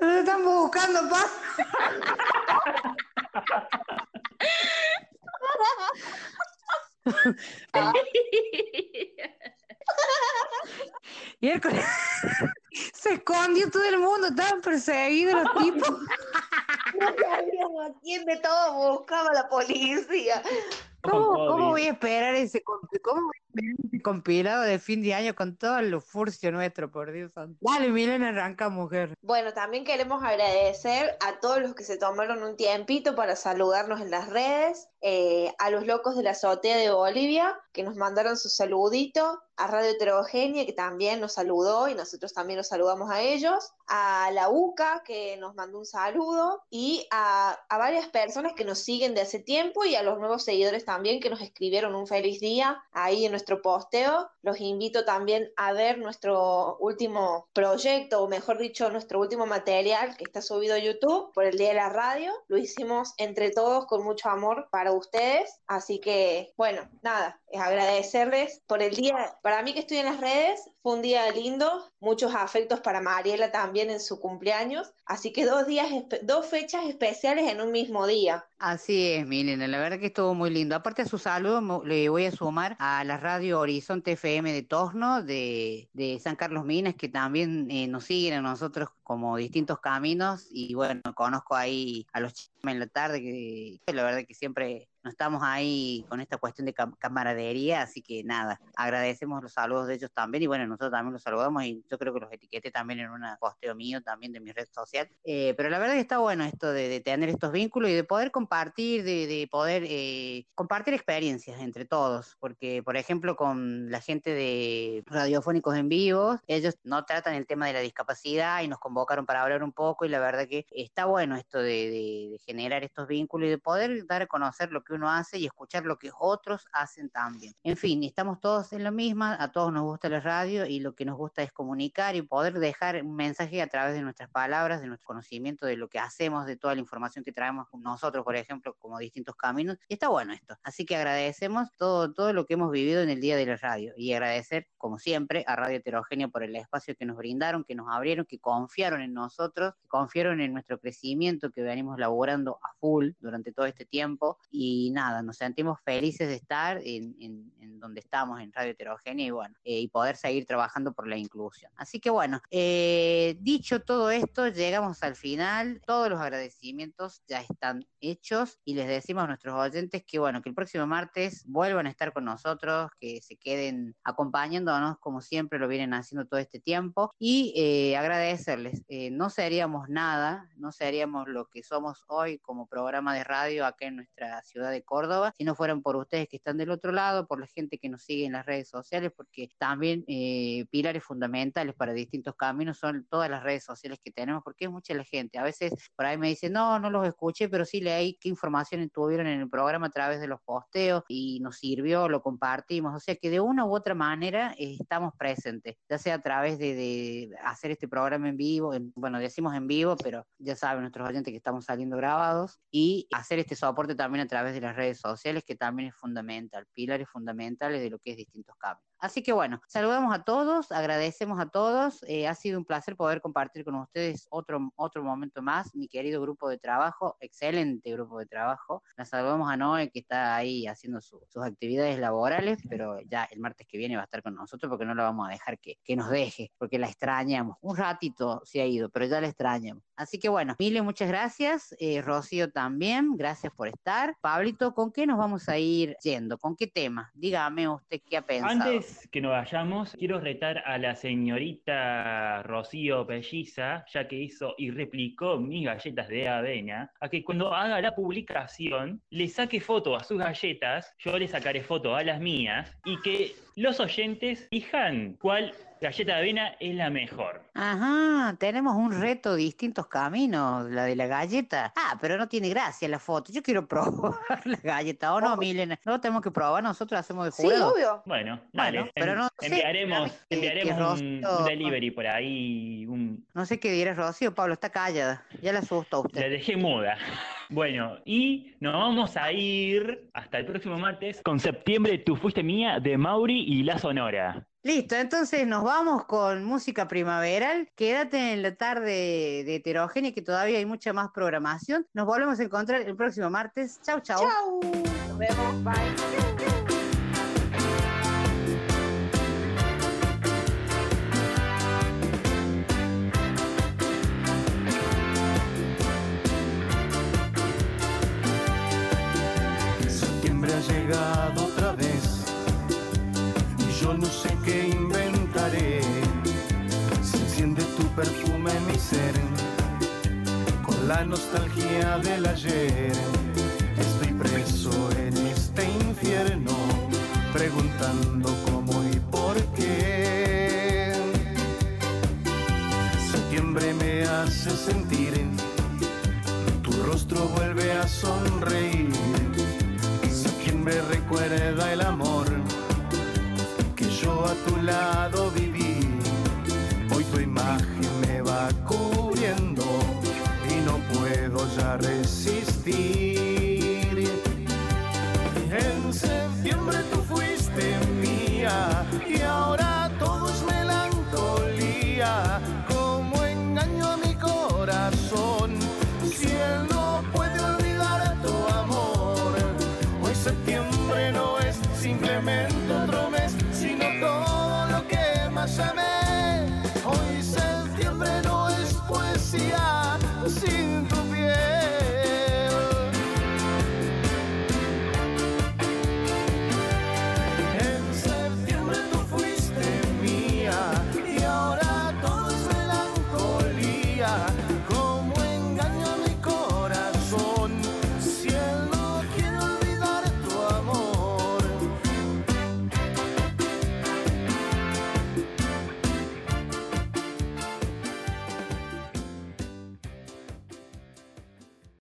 Nos están buscando, pa. Con- se escondió todo el mundo, estaban perseguidos los tipos. no sabíamos quién de todos buscaba la policía. ¿Cómo, cómo voy a esperar ese, comp- cómo voy a esperar ese compilado de fin de año con todo lo furcio nuestro, por Dios santo? Dale, Milena, arranca, mujer. Bueno, también queremos agradecer a todos los que se tomaron un tiempito para saludarnos en las redes, eh, a los locos de la azotea de Bolivia, que nos mandaron su saludito, a Radio Heterogénea, que también nos saludó y nosotros también los saludamos a ellos, a la UCA, que nos mandó un saludo, y a, a varias personas que nos siguen de hace tiempo y a los nuevos seguidores también que nos escribieron un feliz día ahí en nuestro posteo. Los invito también a ver nuestro último proyecto, o mejor dicho, nuestro último material que está subido a YouTube por el Día de la Radio. Lo hicimos entre todos con mucho amor para ustedes. Así que, bueno, nada, agradecerles por el día. Para mí que estoy en las redes, fue un día lindo, muchos afectos para Mariela también en su cumpleaños. Así que dos días, dos fechas especiales en un mismo día. Así es, Milena, la verdad que estuvo muy lindo. Aparte de su saludo, le voy a sumar a la radio Horizonte FM de Torno, de, de San Carlos Minas, que también eh, nos siguen a nosotros como distintos caminos. Y bueno, conozco ahí a los chicos en la tarde, que la verdad que siempre no estamos ahí con esta cuestión de cam- camaradería, así que nada, agradecemos los saludos de ellos también y bueno, nosotros también los saludamos y yo creo que los etiqueté también en un posteo mío también de mi red social. Eh, pero la verdad que está bueno esto de, de tener estos vínculos y de poder compartir, de, de poder eh, compartir experiencias entre todos, porque por ejemplo con la gente de radiofónicos en vivo, ellos no tratan el tema de la discapacidad y nos convocaron para hablar un poco y la verdad que está bueno esto de- de generar estos vínculos y de poder dar a conocer lo que uno hace y escuchar lo que otros hacen también. En fin, estamos todos en lo misma, a todos nos gusta la radio y lo que nos gusta es comunicar y poder dejar un mensaje a través de nuestras palabras, de nuestro conocimiento, de lo que hacemos, de toda la información que traemos nosotros, por ejemplo, como distintos caminos. Y está bueno esto. Así que agradecemos todo, todo lo que hemos vivido en el Día de la Radio y agradecer, como siempre, a Radio Heterogénea por el espacio que nos brindaron, que nos abrieron, que confiaron en nosotros, que confiaron en nuestro crecimiento, que venimos laborando a full durante todo este tiempo. Y nada, nos sentimos felices de estar en, en- en donde estamos, en Radio Heterogénea, y bueno, eh, y poder seguir trabajando por la inclusión. Así que bueno, eh, dicho todo esto, llegamos al final. Todos los agradecimientos ya están hechos y les decimos a nuestros oyentes que bueno, que el próximo martes vuelvan a estar con nosotros, que se queden acompañándonos como siempre lo vienen haciendo todo este tiempo y eh, agradecerles. Eh, no seríamos nada, no seríamos lo que somos hoy como programa de radio acá en nuestra ciudad ciudad de Córdoba, si no fueran por ustedes que están del otro lado, por la gente que nos sigue en las redes sociales, porque también eh, pilares fundamentales para distintos caminos son todas las redes sociales que tenemos, porque es mucha la gente. A veces por ahí me dicen, no, no los escuché, pero sí leí qué información tuvieron en el programa a través de los posteos y nos sirvió, lo compartimos. O sea que de una u otra manera eh, estamos presentes, ya sea a través de, hacer este programa en vivo, en- bueno, decimos en vivo, pero ya saben nuestros oyentes que estamos saliendo grabados, y hacer este soporte también a través de las redes sociales, que también es fundamental, pilares fundamentales de lo que es distintos cambios. Así que bueno, saludamos a todos, agradecemos a todos, eh, ha sido un placer poder compartir con ustedes otro, otro momento más, mi querido grupo de trabajo, excelente grupo de trabajo. La saludamos a Noé que está ahí haciendo su- sus actividades laborales, pero ya el martes que viene va a estar con nosotros porque no la vamos a dejar que, que nos deje, porque la extrañamos. Un ratito se ha ido, pero ya la extrañamos. Así que bueno, Mile, muchas gracias, eh, Rocío también, gracias por estar. Pablito, ¿con qué nos vamos a ir yendo? ¿Con qué tema? Dígame usted qué ha pensado. Antes que nos vayamos, quiero retar a la señorita Rocío Pelliza, ya que hizo y replicó mis galletas de avena, a que cuando haga la publicación le saque foto a sus galletas, yo le sacaré foto a las mías, y que los oyentes dijan cuál galleta de avena es la mejor. Ajá, tenemos un reto, distintos caminos, la de la galleta. Ah, pero no tiene gracia la foto. Yo quiero probar la galleta, ¿o no, Milena? No tenemos que probar, nosotros hacemos de jurado. Bueno, dale, Bueno, pero en- no sé, enviaremos, que- que enviaremos un, Rocío- un delivery por ahí, un, No sé qué dirá Rocío, Pablo, está callada. Ya la asustó usted. La dejé muda. Bueno, y nos vamos a ir hasta el próximo martes con septiembre Tú fuiste mía de Mauri y La Sonora. Listo, entonces nos vamos con música primaveral. Quédate en la tarde de heterogénea que todavía hay mucha más programación. Nos volvemos a encontrar el próximo martes. Chau, chau. Chau. Nos vemos. Bye. Septiembre ha llegado no sé qué inventaré. Se enciende tu perfume en mi ser con la nostalgia del ayer. Estoy preso en este infierno preguntando cómo y por qué. Septiembre me hace sentir tu rostro vuelve a sonreír. Septiembre recuerda el amor a tu lado viví. Hoy tu imagen me va cubriendo y no puedo ya resistir.